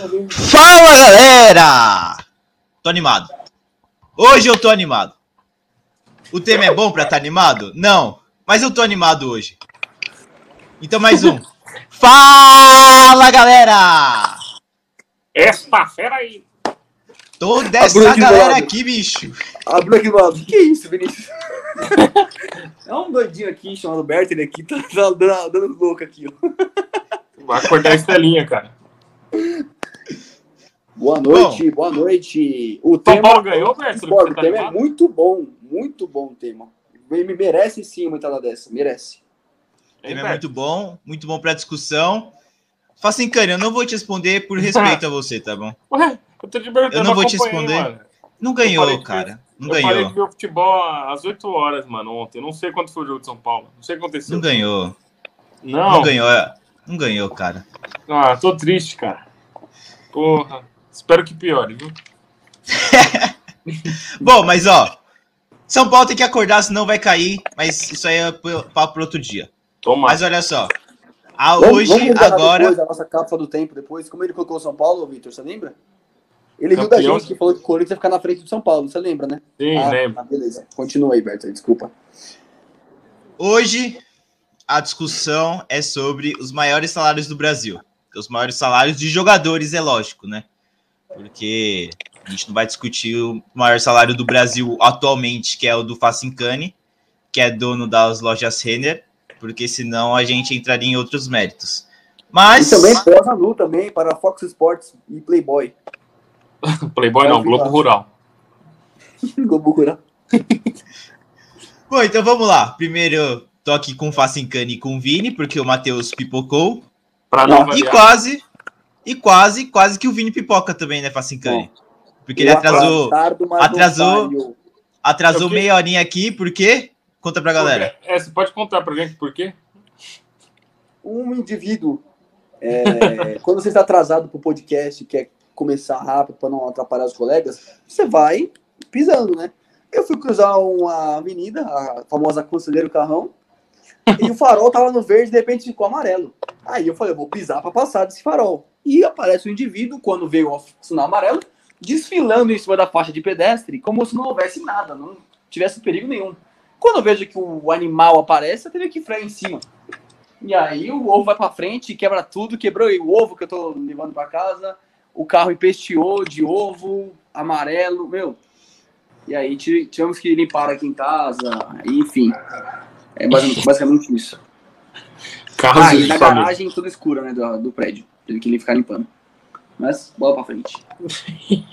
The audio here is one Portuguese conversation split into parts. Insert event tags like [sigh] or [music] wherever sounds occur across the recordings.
Fala galera! Tô animado. Hoje eu tô animado. O tema é bom pra estar tá animado? Não, mas eu tô animado hoje. Então mais um. [laughs] Fala galera! Esta fera aí! Toda essa galera aqui, bicho. Abriu aqui do lado. Que isso, Vinícius? [laughs] é um doidinho aqui chamado Bertel aqui, tá, tá dando, dando louco aqui, ó. Vai cortar a estrelinha, cara. Boa noite, bom, boa noite. O São tema, Paulo ganhou, Berto? O tema é muito bom, muito bom o tema. Me merece sim uma entrada dessa, merece. O tema é muito bom, muito bom para discussão. Faça encana, eu não vou te responder por respeito a [laughs] você, tá bom? Ué, eu tô te Eu não vou te responder. Mano. Não ganhou, cara. Não eu ganhou. Eu falei que o futebol às 8 horas, mano, ontem. Eu não sei quanto foi o jogo de São Paulo. Não sei o que aconteceu. Não ganhou. Não. Não ganhou. É. Não ganhou, cara. Ah, tô triste, cara. Porra. Espero que piore, viu? [laughs] Bom, mas ó. São Paulo tem que acordar, senão vai cair. Mas isso aí é papo para outro dia. Toma. Mas olha só. A hoje, vamos agora. Depois, a nossa cápsula do tempo depois. Como ele colocou São Paulo, Vitor, você lembra? Ele Campeão. riu da gente que falou que o Corinthians ia ficar na frente do São Paulo, você lembra, né? Sim, ah, lembro. Ah, beleza. Continua aí, Berto, desculpa. Hoje, a discussão é sobre os maiores salários do Brasil. Os maiores salários de jogadores, é lógico, né? Porque a gente não vai discutir o maior salário do Brasil atualmente, que é o do Facincani, que é dono das lojas Renner, porque senão a gente entraria em outros méritos. Mas... E também Prosa Nu também, para Fox Sports e Playboy. [laughs] Playboy não, Globo Rural. [laughs] Globo Rural. [laughs] Bom, então vamos lá. Primeiro, tô aqui com o Facincani e com o Vini, porque o Matheus pipocou. Pra não e quase, e quase, quase que o Vini pipoca também, né, Facincani? Porque ele atrasou. Atrasou. Atrasou meia horinha aqui, por quê? Conta pra galera. É, você pode contar pra gente por quê? Um indivíduo, é, [laughs] quando você está atrasado pro podcast, quer começar rápido para não atrapalhar os colegas, você vai pisando, né? Eu fui cruzar uma avenida, a famosa Conselheiro Carrão, e o farol tava no verde, de repente ficou amarelo. Aí eu falei, eu vou pisar para passar desse farol. E aparece o um indivíduo, quando veio o sinal amarelo, desfilando em cima da faixa de pedestre, como se não houvesse nada, não tivesse perigo nenhum. Quando eu vejo que o animal aparece, eu tenho que frear em cima. E aí o ovo vai para frente, quebra tudo, quebrou o ovo que eu tô levando para casa, o carro empesteou de ovo, amarelo, meu. E aí tivemos que limpar aqui em casa, enfim. É basicamente isso. Carros ah, e na garagem toda escura, né, do, do prédio. Teve que ficar limpando. Mas, bola pra frente. [laughs]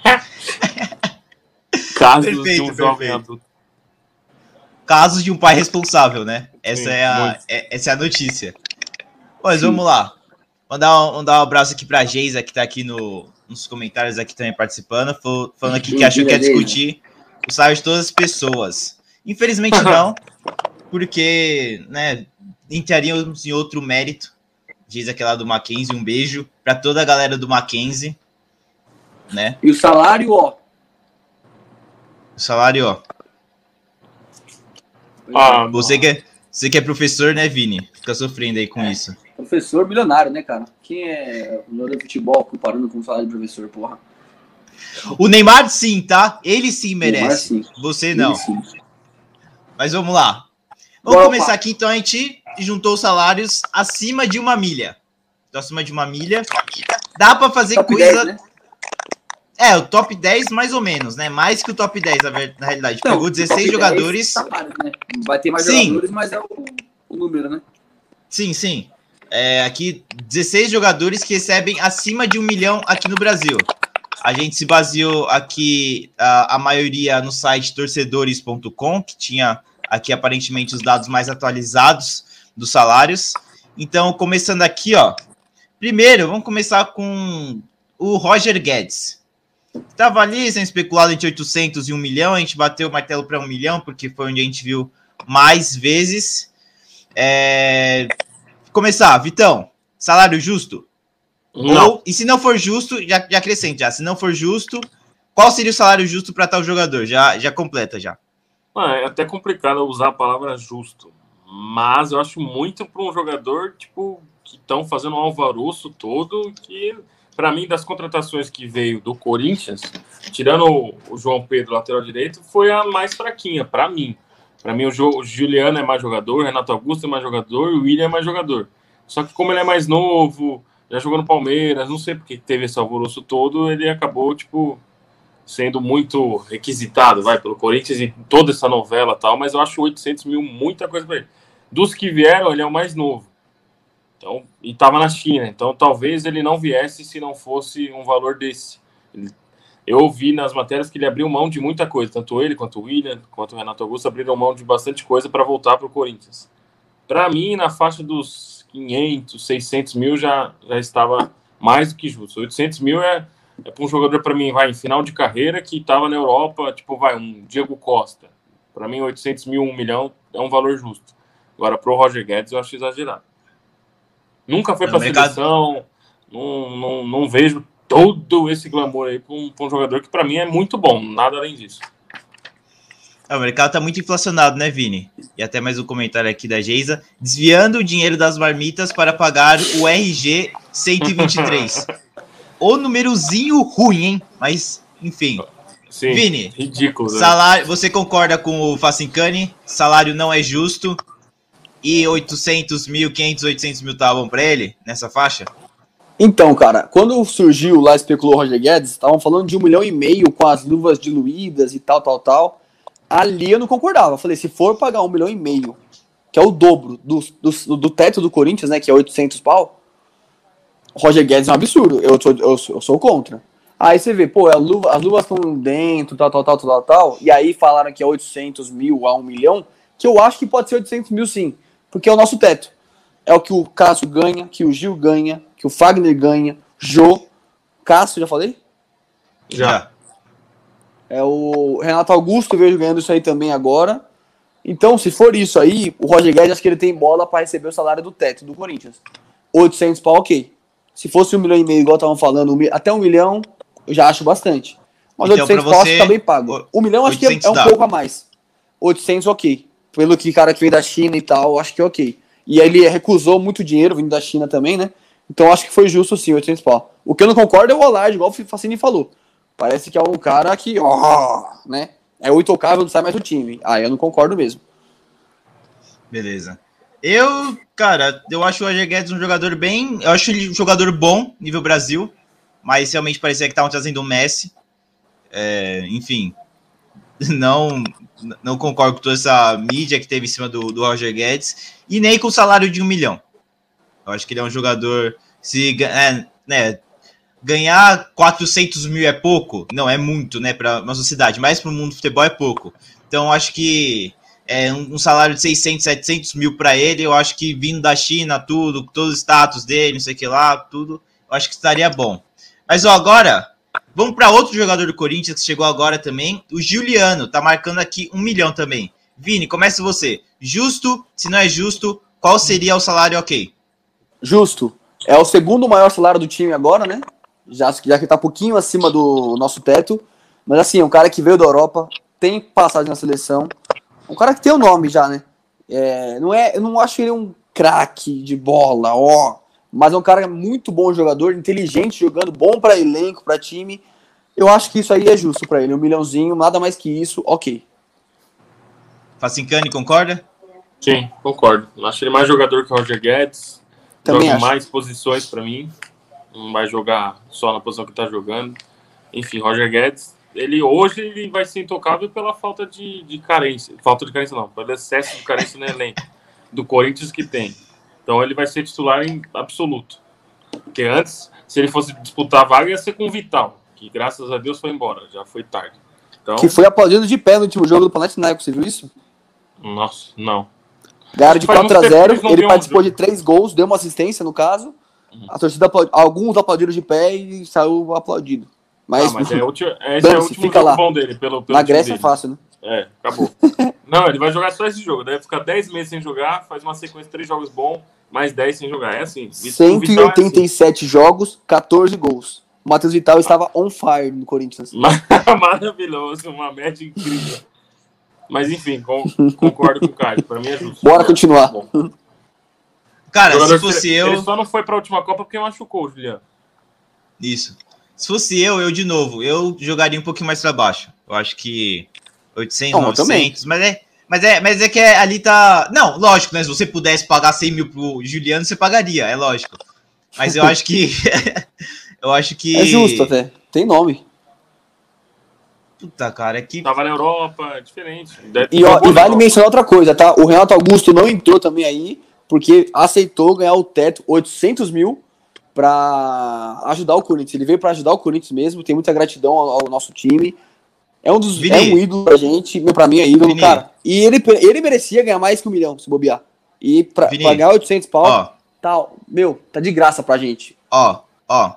Casos perfeito, de um jovem adulto. Casos de um pai responsável, né? Essa, Sim, é, a, é, essa é a notícia. Pois vamos lá. Mandar um, mandar um abraço aqui pra Geisa, que tá aqui no, nos comentários aqui também participando, falando aqui que achou que ia discutir o salário de todas as pessoas. Infelizmente [laughs] não, porque, né, entraríamos em outro mérito. Diz aquela do Mackenzie, um beijo para toda a galera do Mackenzie, né? E o salário, ó. O salário, ó. Ah, você, que é, você que é professor, né, Vini? Fica sofrendo aí com é. isso. Professor milionário, né, cara? Quem é o melhor do futebol comparando com o salário de professor, porra? O Neymar sim, tá? Ele sim merece. Neymar, sim. Você não. Mas vamos lá. Vamos Boa, começar aqui, então a gente juntou os salários acima de uma milha. Então, acima de uma milha. Dá para fazer top coisa. 10, né? É, o top 10 mais ou menos, né? Mais que o top 10, na, realidade. Então, Pegou 16 jogadores. Salário, né? Vai ter mais sim. jogadores, mas é o, o número, né? Sim, sim. É, aqui, 16 jogadores que recebem acima de um milhão aqui no Brasil. A gente se baseou aqui, a, a maioria, no site torcedores.com, que tinha aqui aparentemente os dados mais atualizados dos salários. Então, começando aqui, ó. Primeiro, vamos começar com o Roger Guedes. Estava ali sendo especulado entre 800 e 1 milhão. A gente bateu o martelo para 1 milhão, porque foi onde a gente viu mais vezes. É... Começar, Vitão, salário justo? Não. Ou, e se não for justo, já, já acrescente já. Se não for justo, qual seria o salário justo para tal jogador? Já, já completa já. é até complicado usar a palavra justo. Mas eu acho muito para um jogador, tipo, que estão fazendo um alvoroço todo, que para mim, das contratações que veio do Corinthians, tirando o, João Pedro, lateral direito, foi a mais fraquinha, para mim. Para mim, o Juliano é mais jogador, Renato Augusto é mais jogador, o William é mais jogador. Só que como ele é mais novo, já jogou no Palmeiras, não sei porque teve esse alvoroço todo, ele acabou, tipo, sendo muito requisitado, vai, pelo Corinthians e toda essa novela tal, mas eu acho 800 mil muita coisa para ele. Dos que vieram, ele é o mais novo. Então, e estava na China, então talvez ele não viesse se não fosse um valor desse. Ele, eu ouvi nas matérias que ele abriu mão de muita coisa, tanto ele quanto o William, quanto o Renato Augusto abriram mão de bastante coisa para voltar para o Corinthians. Para mim, na faixa dos 500, 600 mil já, já estava mais do que justo. 800 mil é, é para um jogador, para mim, vai em final de carreira que estava na Europa, tipo, vai, um Diego Costa. Para mim, 800 mil, 1 milhão é um valor justo. Agora, para o Roger Guedes, eu acho exagerado. Nunca foi para a mercado... seleção, não, não, não vejo todo esse glamour aí para um, um, jogador que, para mim, é muito bom, nada além disso. É, o mercado tá muito inflacionado, né, Vini? E até mais um comentário aqui da Geisa. Desviando o dinheiro das marmitas para pagar o RG 123. [laughs] o númerozinho ruim, hein? Mas, enfim. Sim, Vini, ridículo. Né? Salário, você concorda com o Facincani? Salário não é justo. E 800 mil, 500, 800 mil estavam para ele nessa faixa? Então, cara, quando surgiu lá, especulou o Roger Guedes, estavam falando de um milhão e meio com as luvas diluídas e tal, tal, tal. Ali eu não concordava. Eu falei, se for pagar um milhão e meio, que é o dobro do, do, do teto do Corinthians, né, que é 800 pau, Roger Guedes é um absurdo. Eu sou, eu, eu sou contra. Aí você vê, pô, luva, as luvas estão dentro, tal, tal, tal, tal, tal, e aí falaram que é 800 mil a 1 milhão, que eu acho que pode ser 800 mil sim, porque é o nosso teto. É o que o Cássio ganha, que o Gil ganha, que o Fagner ganha, Jô, Cássio, já falei? Já. É o Renato Augusto vejo ganhando isso aí também agora. Então, se for isso aí, o Roger Guedes acho que ele tem bola para receber o salário do teto do Corinthians. 800 pau, ok. Se fosse um milhão e meio, igual estavam falando, até um milhão, eu já acho bastante. Mas então, 800 pau acho que tá bem pago. Um milhão acho que é, é um dá. pouco a mais. 800, ok. Pelo que cara que veio da China e tal, acho que é ok. E ele recusou muito dinheiro vindo da China também, né? Então acho que foi justo sim, 800 pau. O que eu não concordo é o Olard, igual o Facini falou. Parece que é um cara que, ó, né? É o intocável, não sai mais do time. Ah, eu não concordo mesmo. Beleza. Eu, cara, eu acho o Roger Guedes um jogador bem. Eu acho ele um jogador bom, nível Brasil. Mas realmente parecia que estavam trazendo o Messi. É, enfim, [laughs] não não concordo com toda essa mídia que teve em cima do, do Roger Guedes. E nem com o salário de um milhão. Eu acho que ele é um jogador. Se, é, né, ganhar 400 mil é pouco? Não, é muito, né, para uma sociedade, mas para o mundo do futebol é pouco. Então, acho que é, um salário de 600, 700 mil para ele, eu acho que vindo da China, tudo, todo o status dele, não sei o que lá, tudo, eu acho que estaria bom. Mas ó, agora, vamos para outro jogador do Corinthians que chegou agora também, o Juliano, tá marcando aqui um milhão também. Vini, comece você. Justo, se não é justo, qual seria o salário ok? Justo. É o segundo maior salário do time agora, né? já, já que tá pouquinho acima do nosso teto. Mas assim, é um cara que veio da Europa, tem passagem na seleção. Um cara que tem o nome já, né? É, não é, eu não acho ele um craque de bola, ó. Mas é um cara muito bom jogador, inteligente jogando, bom para elenco, para time. Eu acho que isso aí é justo para ele. Um milhãozinho, nada mais que isso, ok. Facincani, concorda? Sim, concordo. Acho ele mais jogador que o Roger Guedes. Também Joga mais posições para mim não vai jogar só na posição que está jogando. Enfim, Roger Guedes, ele hoje ele vai ser intocável pela falta de, de carência, falta de carência não, pelo excesso de carência no elenco do Corinthians que tem. Então ele vai ser titular em absoluto. Porque antes, se ele fosse disputar a vaga, ia ser com o Vital, que graças a Deus foi embora, já foi tarde. Então, que foi aplaudido de pé no último jogo do Panathinaikos, você viu isso? Nossa, não. Ganharam de 4 a 0 ele participou de três gols, deu uma assistência no caso, Uhum. A torcida alguns aplaudiram de pé e saiu aplaudido. Mas, ah, mas é, ulti... esse é o último fica lá. bom dele. Pelo, pelo Na Grécia é fácil, né? É, acabou. [laughs] Não, ele vai jogar só esse jogo. Deve ficar 10 meses sem jogar, faz uma sequência de 3 jogos bons, mais 10 sem jogar. É assim. 187 é assim. jogos, 14 gols. O Matheus Vital estava on fire no Corinthians. [laughs] Maravilhoso, uma média incrível. Mas enfim, concordo com o Caio. Para mim é justo. Bora continuar. Cara, se fosse eu. Ele só não foi pra última Copa porque machucou, Juliano. Isso. Se fosse eu, eu de novo, eu jogaria um pouquinho mais para baixo. Eu acho que 800, não, 900, mas é, mas é, mas é que é, ali tá. Não, lógico, né? Se você pudesse pagar 100 mil pro Juliano, você pagaria, é lógico. Mas eu acho que. [laughs] eu acho que. É justo até. Tem nome. Puta, cara, é que. Tava na Europa, é diferente. E, ó, e vale mencionar outra coisa, tá? O Renato Augusto não entrou também aí, porque aceitou ganhar o teto 800 mil para ajudar o Corinthians. Ele veio para ajudar o Corinthians mesmo, tem muita gratidão ao, ao nosso time. É um dos Vini. é um ídolo pra gente, meu, pra mim é ídolo, Vini. cara. E ele, ele merecia ganhar mais que um milhão, se bobear. E pra Vini. pagar 800 pau, ó. tal, meu, tá de graça pra gente. Ó, ó,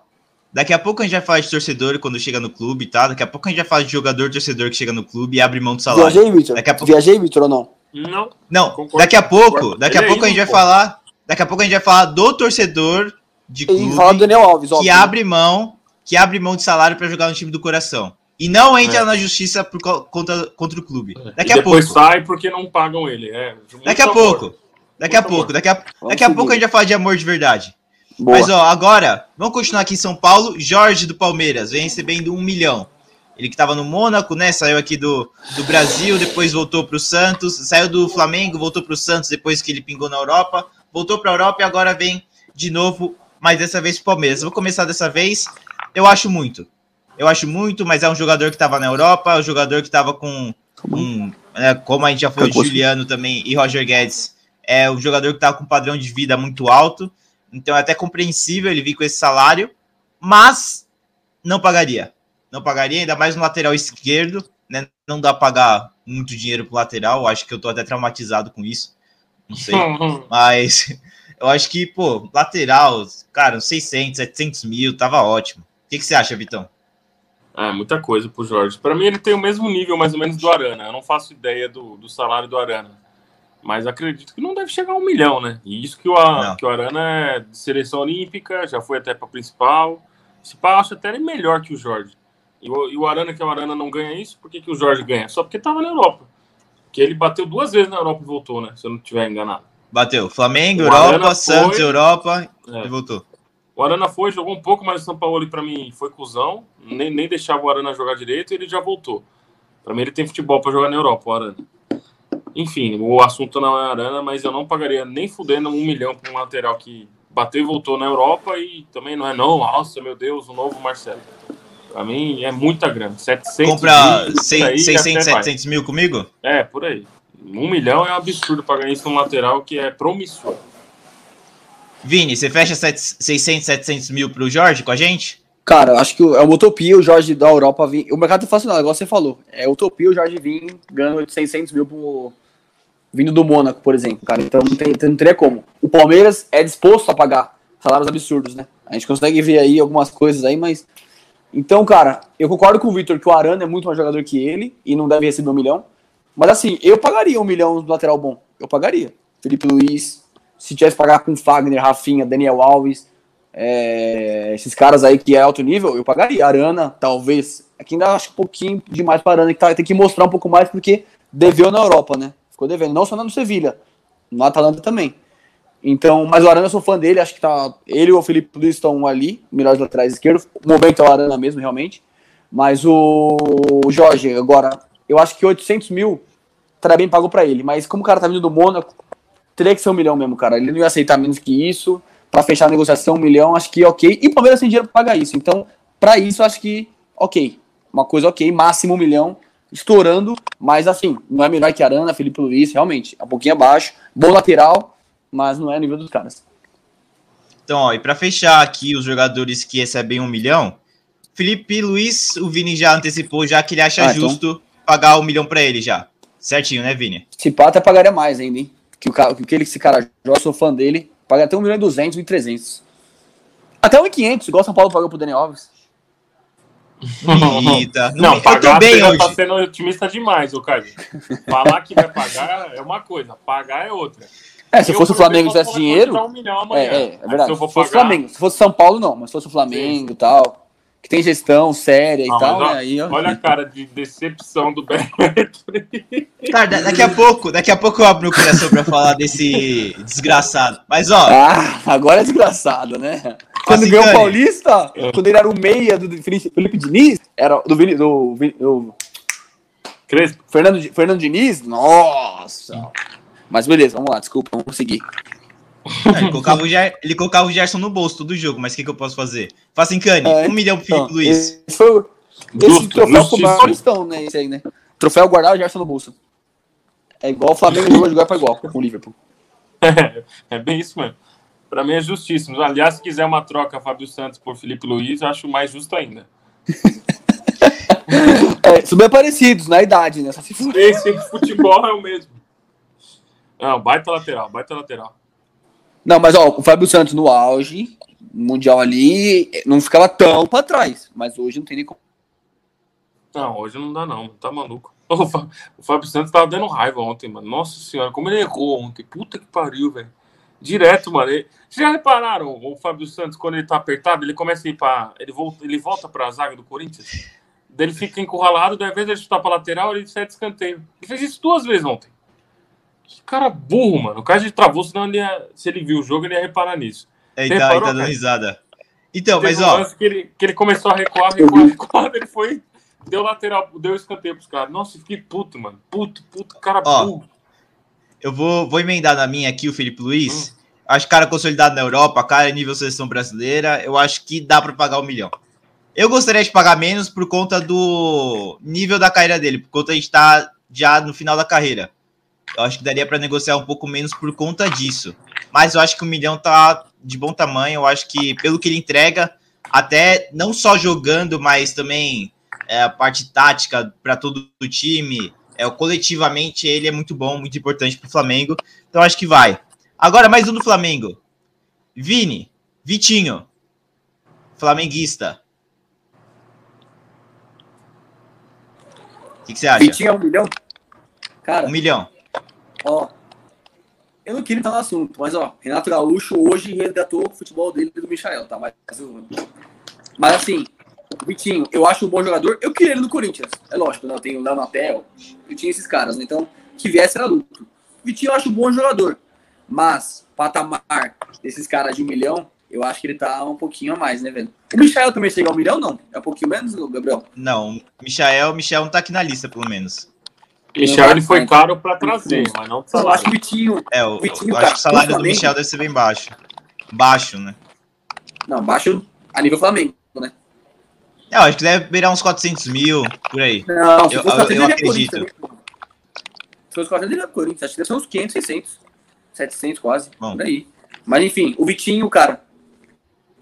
Daqui a pouco a gente vai falar de torcedor quando chega no clube, tá? Daqui a pouco a gente vai falar de jogador torcedor que chega no clube e abre mão do salário. Viajei, Vitor? Daqui a pouco... Viajei, Vitor, ou não? Não. Não, concordo, daqui a pouco, concordo. daqui a pouco a gente vai falar. Daqui a pouco a gente vai falar do torcedor de clube. E fala do Daniel Alves, Que abre mão, que abre mão de salário para jogar no time do coração. E não entra é. na justiça por, contra, contra o clube. É. Daqui e a depois pouco. sai porque não pagam ele. É, daqui a pouco. Daqui a pouco. Daqui a, daqui a pouco a gente vai falar de amor de verdade. Boa. Mas, ó, agora, vamos continuar aqui em São Paulo. Jorge do Palmeiras vem recebendo um milhão. Ele que estava no Mônaco, né? Saiu aqui do, do Brasil, depois voltou para o Santos. Saiu do Flamengo, voltou para o Santos depois que ele pingou na Europa. Voltou para a Europa e agora vem de novo, mas dessa vez Palmeiras. vou começar dessa vez. Eu acho muito. Eu acho muito, mas é um jogador que estava na Europa, um jogador que estava com. Um, é, como a gente já falou, Juliano também e Roger Guedes. É um jogador que estava com um padrão de vida muito alto. Então é até compreensível ele vir com esse salário, mas não pagaria. Não pagaria, ainda mais no lateral esquerdo, né? Não dá para pagar muito dinheiro pro lateral, acho que eu tô até traumatizado com isso. Não sei. [laughs] mas eu acho que, pô, lateral, cara, 600, 700 mil, tava ótimo. O que, que você acha, Vitão? É, muita coisa pro Jorge. Para mim, ele tem o mesmo nível, mais ou menos, do Arana. Eu não faço ideia do, do salário do Arana. Mas acredito que não deve chegar a um milhão, né? E isso que o, que o Arana é de seleção olímpica, já foi até para principal. Esse pá, acho até ele melhor que o Jorge. E o, e o Arana, que é o Arana, não ganha isso, por que, que o Jorge ganha? Só porque estava na Europa. Que ele bateu duas vezes na Europa e voltou, né? Se eu não estiver enganado. Bateu. Flamengo, o Europa, Santos, Europa é. e voltou. O Arana foi, jogou um pouco, mas o São Paulo, para mim, foi cuzão. Nem, nem deixava o Arana jogar direito e ele já voltou. Para mim, ele tem futebol para jogar na Europa, o Arana. Enfim, o assunto não é Arana, mas eu não pagaria nem fudendo um milhão para um lateral que bateu e voltou na Europa e também não é não, nossa, meu Deus, o novo Marcelo. Para mim é muita grana. 700 Compra mil, 600, 700 mil comigo? É, por aí. Um milhão é um absurdo pagar isso num lateral que é promissor. Vini, você fecha 600, 700 mil pro Jorge com a gente? Cara, acho que é uma utopia o Jorge da Europa vir. O mercado tá fascinado, igual você falou. É utopia o Jorge vir ganhando 600 mil pro, vindo do Mônaco, por exemplo, cara. Então não, tem, não teria como. O Palmeiras é disposto a pagar salários absurdos, né? A gente consegue ver aí algumas coisas aí, mas. Então, cara, eu concordo com o Vitor que o Arana é muito mais jogador que ele e não deve receber um milhão. Mas assim, eu pagaria um milhão do lateral bom. Eu pagaria. Felipe Luiz, se tivesse que pagar com Fagner, Rafinha, Daniel Alves, é, esses caras aí que é alto nível, eu pagaria. Arana, talvez. Aqui ainda acho um pouquinho demais para Arana, que tá, tem que mostrar um pouco mais, porque deveu na Europa, né? Ficou devendo. Não só no Sevilha, no Atalanta também. Então, mas o Arana eu sou fã dele, acho que tá. Ele e o Felipe Luiz estão ali, melhores laterais esquerdos. O momento é o Arana mesmo, realmente. Mas o Jorge, agora, eu acho que 800 mil estaria bem pago para ele. Mas como o cara tá vindo do Mônaco, teria que ser um milhão mesmo, cara. Ele não ia aceitar menos que isso para fechar a negociação, um milhão, acho que ok. E o Palmeiras tem dinheiro para pagar isso. Então, para isso, acho que ok. Uma coisa ok, máximo um milhão, estourando, mas assim, não é melhor que Arana, Felipe Luiz, realmente. É um pouquinho abaixo. Bom lateral, mas não é nível dos caras. Então, ó, e para fechar aqui os jogadores que recebem um milhão, Felipe Luiz, o Vini já antecipou já que ele acha ah, então... pagar um milhão para ele já. Certinho, né, Vini? Se pá, até pagaria mais ainda, hein? Que o cara, que esse cara joga, eu sou fã dele. Paga até 1 milhão e 200, 1 300. Até 1 e 500, igual São Paulo pagou pro Daniel Alves. Eita, [laughs] não, não pagar, bem hoje. tá sendo otimista demais, o Caio. Falar que vai pagar é uma coisa, pagar é outra. É, se eu, fosse o Flamengo e tivesse dinheiro. Um é, é, é verdade. Se, se, fosse pagar... Flamengo, se fosse São Paulo, não, mas se fosse o Flamengo e tal que tem gestão séria e ah, tal, né? Aí, olha a cara de decepção do Beto. [laughs] Cara, daqui a pouco, daqui a pouco eu abro o coração pra falar desse [laughs] desgraçado. Mas ó. Ah, agora é desgraçado, né? Quando ganhou o Paulista, é. quando ele era o meia do Felipe Diniz, era do, do, do, do Fernando, Fernando Diniz, nossa. Mas beleza, vamos lá, desculpa, vamos seguir. É, ele, colocava o Ger, ele colocava o Gerson no bolso todo jogo, mas o que, que eu posso fazer? Faça em cane, é, um milhão pro Felipe então, Luiz. Esse, foi, esse troféu pro Paulistão, né? Esse aí, né? Troféu guardar o Gerson no bolso. É igual o Flamengo jogar para igual com o Liverpool. É, é bem isso mesmo. Para mim é justíssimo. Aliás, se quiser uma troca Fábio Santos por Felipe Luiz, eu acho mais justo ainda. [laughs] é, são bem parecidos na idade, né? Esse futebol é o mesmo. Não, baita lateral, baita lateral. Não, mas ó, o Fábio Santos no auge, mundial ali, não ficava tão para trás, mas hoje não tem nem como. Não, hoje não dá não, tá maluco. [laughs] O Fábio Santos tava dando raiva ontem, mano. Nossa senhora, como ele errou ontem. Puta que pariu, velho. Direto, mano. Vocês já repararam o Fábio Santos, quando ele tá apertado, ele começa a ir pra. Ele volta, ele volta pra zaga do Corinthians. Daí ele fica encurralado, daí ao invés de chutar pra lateral, ele sai de escanteio. Ele fez isso duas vezes ontem. Que cara burro, mano. O cara de travou, senão ele ia, se ele viu o jogo, ele ia reparar nisso. Eita, tá, ele tá dando risada. Então, Teve mas ó. Que ele, que ele começou a recuar, recuar, [laughs] recuar, ele foi deu lateral, deu escanteio pros caras. Nossa, fiquei puto, mano. Puto, puto, cara Ó, burro. Eu vou, vou emendar na minha aqui o Felipe Luiz. Hum. Acho cara consolidado na Europa, cara nível seleção brasileira. Eu acho que dá para pagar um milhão. Eu gostaria de pagar menos por conta do nível da carreira dele, por conta de estar já no final da carreira. Eu acho que daria para negociar um pouco menos por conta disso. Mas eu acho que um milhão tá de bom tamanho. Eu acho que pelo que ele entrega, até não só jogando, mas também é, a parte tática para todo o time, é, coletivamente ele é muito bom, muito importante para o Flamengo. Então acho que vai. Agora mais um do Flamengo. Vini, Vitinho, flamenguista. O que, que, você acha? Vitinho é um milhão? Cara, um milhão. Ó, eu não queria entrar no assunto, mas ó, Renato Gaúcho hoje resgatou o futebol dele do Michael, tá? Mas, mas assim, Vitinho, eu acho um bom jogador. Eu queria ele no Corinthians. É lógico, né? Eu tenho o Léo Natel, eu tinha esses caras, né? Então, que viesse era lucro. Vitinho eu acho um bom jogador. Mas, patamar desses caras de um milhão, eu acho que ele tá um pouquinho a mais, né, velho? O Michael também chega a um milhão, não? É um pouquinho menos, Gabriel? Não, Michael, Michael não tá aqui na lista, pelo menos. Michel ele foi caro para trazer, mas não Eu acho que o Vitinho. É, o, Vitinho, eu acho que o salário do Michel deve ser bem baixo. Baixo, né? Não, baixo a nível Flamengo, né? É, eu acho que deve virar uns 400 mil, por aí. Não, se eu, fosse eu, eu acredito. Se fosse 400, ele é Corinthians. Acho que deve ser uns 500, 600. 700 quase, Bom. por aí. Mas enfim, o Vitinho, cara,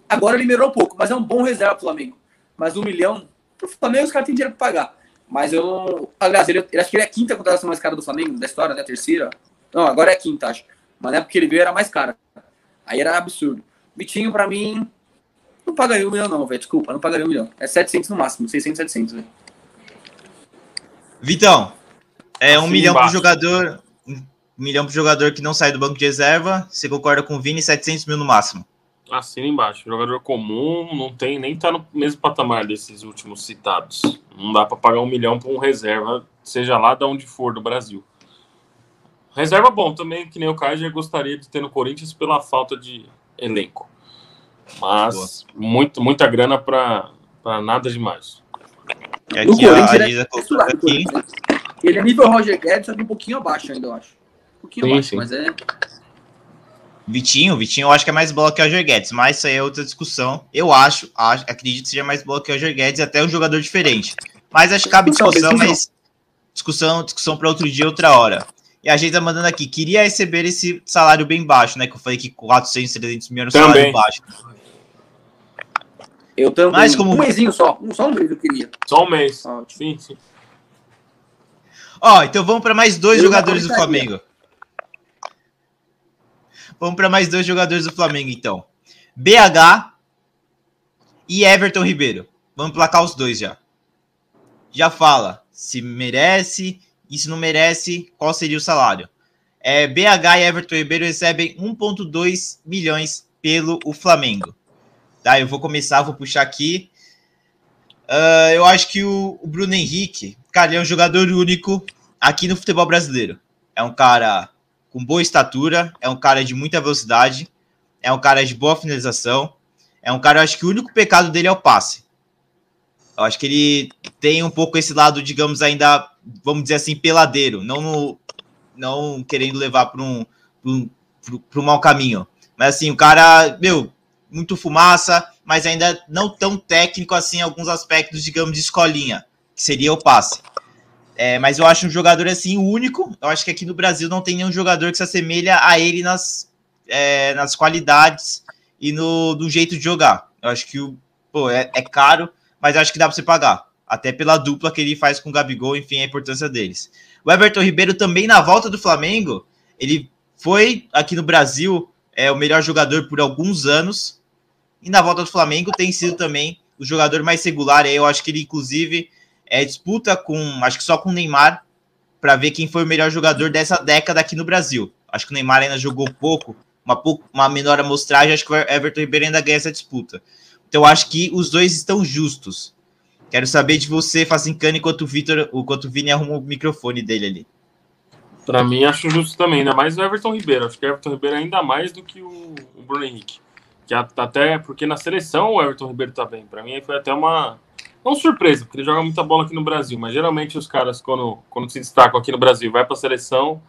agora ele melhorou um pouco, mas é um bom reserva pro Flamengo. Mas um milhão, pro Flamengo os caras têm dinheiro pra pagar. Mas eu, aliás, ele, ele acho que ele é a quinta contratação mais cara do Flamengo, da história, né? A terceira. Não, agora é a quinta, acho. Mas na época que ele veio era mais cara. Aí era absurdo. Vitinho, pra mim, não pagaria um milhão, não, velho. Desculpa, não pagaria um milhão. É 700 no máximo, 600, 700, velho. Vitão, é assim um milhão embaixo. pro jogador. Um milhão pro jogador que não sai do banco de reserva. Você concorda com o Vini? 700 mil no máximo. Assina embaixo. Jogador comum, não tem nem tá no mesmo patamar desses últimos citados. Não dá para pagar um milhão para um reserva, seja lá de onde for do Brasil. Reserva bom também, que nem o Caio já gostaria de ter no Corinthians pela falta de elenco. Mas muito, muita grana para nada demais. Aqui o a Lisa colocou aqui. Ele é nível Roger Guedes, só que um pouquinho abaixo ainda, eu acho. Um pouquinho sim, abaixo, sim. mas é. Vitinho, Vitinho eu acho que é mais bola que o Roger Guedes, mas isso aí é outra discussão. Eu acho, acho acredito que seja mais bola que o Roger Guedes, até um jogador diferente. Mas acho que cabe discussão, mas discussão, discussão para outro dia, outra hora. E a gente tá mandando aqui, queria receber esse salário bem baixo, né? Que eu falei que 400, 300 mil era um salário baixo. Eu também. Mas como... Um mêsinho só. Um, só um mês eu queria. Só um mês. Sim, sim. Ó, então vamos para mais dois eu jogadores do Flamengo. Vamos para mais dois jogadores do Flamengo, então. BH e Everton Ribeiro. Vamos placar os dois já. Já fala se merece e se não merece, qual seria o salário. É, BH e Everton Ribeiro recebem 1,2 milhões pelo o Flamengo. Tá, eu vou começar, vou puxar aqui. Uh, eu acho que o, o, Bruno Henrique, cara, ele é um jogador único aqui no futebol brasileiro. É um cara com boa estatura, é um cara de muita velocidade, é um cara de boa finalização, É um cara, eu acho que o único pecado dele é o passe. Eu acho que ele tem um pouco esse lado, digamos, ainda, vamos dizer assim, peladeiro, não no, não querendo levar para um, um, um mau caminho. Mas assim, o cara, meu, muito fumaça, mas ainda não tão técnico assim em alguns aspectos, digamos, de escolinha, que seria o passe. É, mas eu acho um jogador assim único. Eu acho que aqui no Brasil não tem nenhum jogador que se assemelha a ele nas, é, nas qualidades e no, jeito de jogar. Eu acho que o, pô, é, é caro, mas acho que dá para você pagar. Até pela dupla que ele faz com o Gabigol, enfim, a importância deles. O Everton Ribeiro também na volta do Flamengo, ele foi aqui no Brasil é o melhor jogador por alguns anos. E na volta do Flamengo tem sido também o jogador mais regular. Eu acho que ele, inclusive, é disputa com, acho que só com o Neymar, para ver quem foi o melhor jogador dessa década aqui no Brasil. Acho que o Neymar ainda jogou pouco, uma, uma menor amostragem. Acho que o Everton Ribeiro ainda ganha essa disputa. Então, acho que os dois estão justos. Quero saber de você, Facincano, enquanto o Vitor, enquanto o Vini arruma o microfone dele ali. Para mim, acho justo também, ainda mais o Everton Ribeiro. Acho que o Everton Ribeiro é ainda mais do que o, o Bruno Henrique. Que até porque na seleção o Everton Ribeiro tá bem. Para mim foi até uma não surpresa, porque ele joga muita bola aqui no Brasil, mas geralmente os caras quando, quando se destacam aqui no Brasil, vai para a seleção,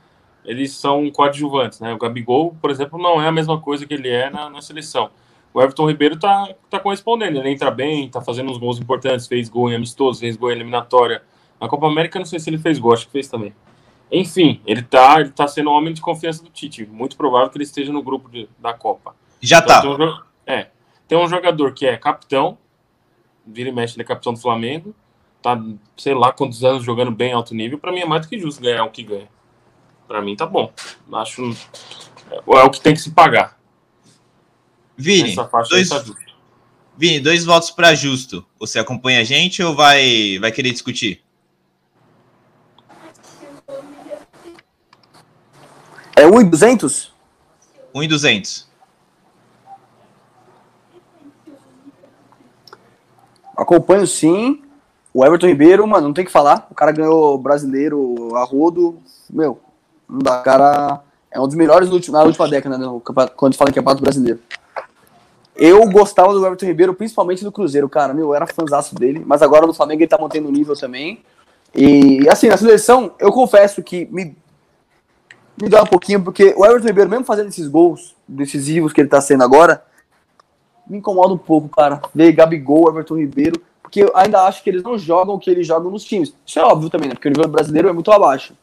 eles são coadjuvantes, né? O Gabigol, por exemplo, não é a mesma coisa que ele é na, na seleção o Everton Ribeiro tá, tá correspondendo. Ele entra bem, tá fazendo uns gols importantes, fez gol em amistoso, fez gol em eliminatória. Na Copa América, não sei se ele fez gol, acho que fez também. Enfim, ele tá, ele tá sendo homem de confiança do Tite. Muito provável que ele esteja no grupo de, da Copa. Já então, tá. Tem um, é. Tem um jogador que é capitão, vira e mexe, ele é capitão do Flamengo. Tá, sei lá quantos anos jogando bem alto nível. Para mim é mais do que justo ganhar o que ganha. Para mim tá bom. Acho é, é o que tem que se pagar. Vini, dois, tá Vini, dois votos para justo. Você acompanha a gente ou vai, vai querer discutir? É 1,200? 1,200. Acompanho sim. O Everton Ribeiro, mano, não tem que falar. O cara ganhou brasileiro a rodo. Meu, não dá. cara é um dos melhores na última década, né, quando fala em campeonato brasileiro. Eu gostava do Everton Ribeiro, principalmente do Cruzeiro, cara. Meu, eu era fãzaço dele, mas agora no Flamengo ele tá mantendo o nível também. E assim, na seleção, eu confesso que me, me dá um pouquinho, porque o Everton Ribeiro, mesmo fazendo esses gols decisivos que ele tá sendo agora, me incomoda um pouco, cara. Ver Gabigol, Everton Ribeiro, porque eu ainda acho que eles não jogam o que eles jogam nos times. Isso é óbvio também, né? Porque o nível brasileiro é muito abaixo.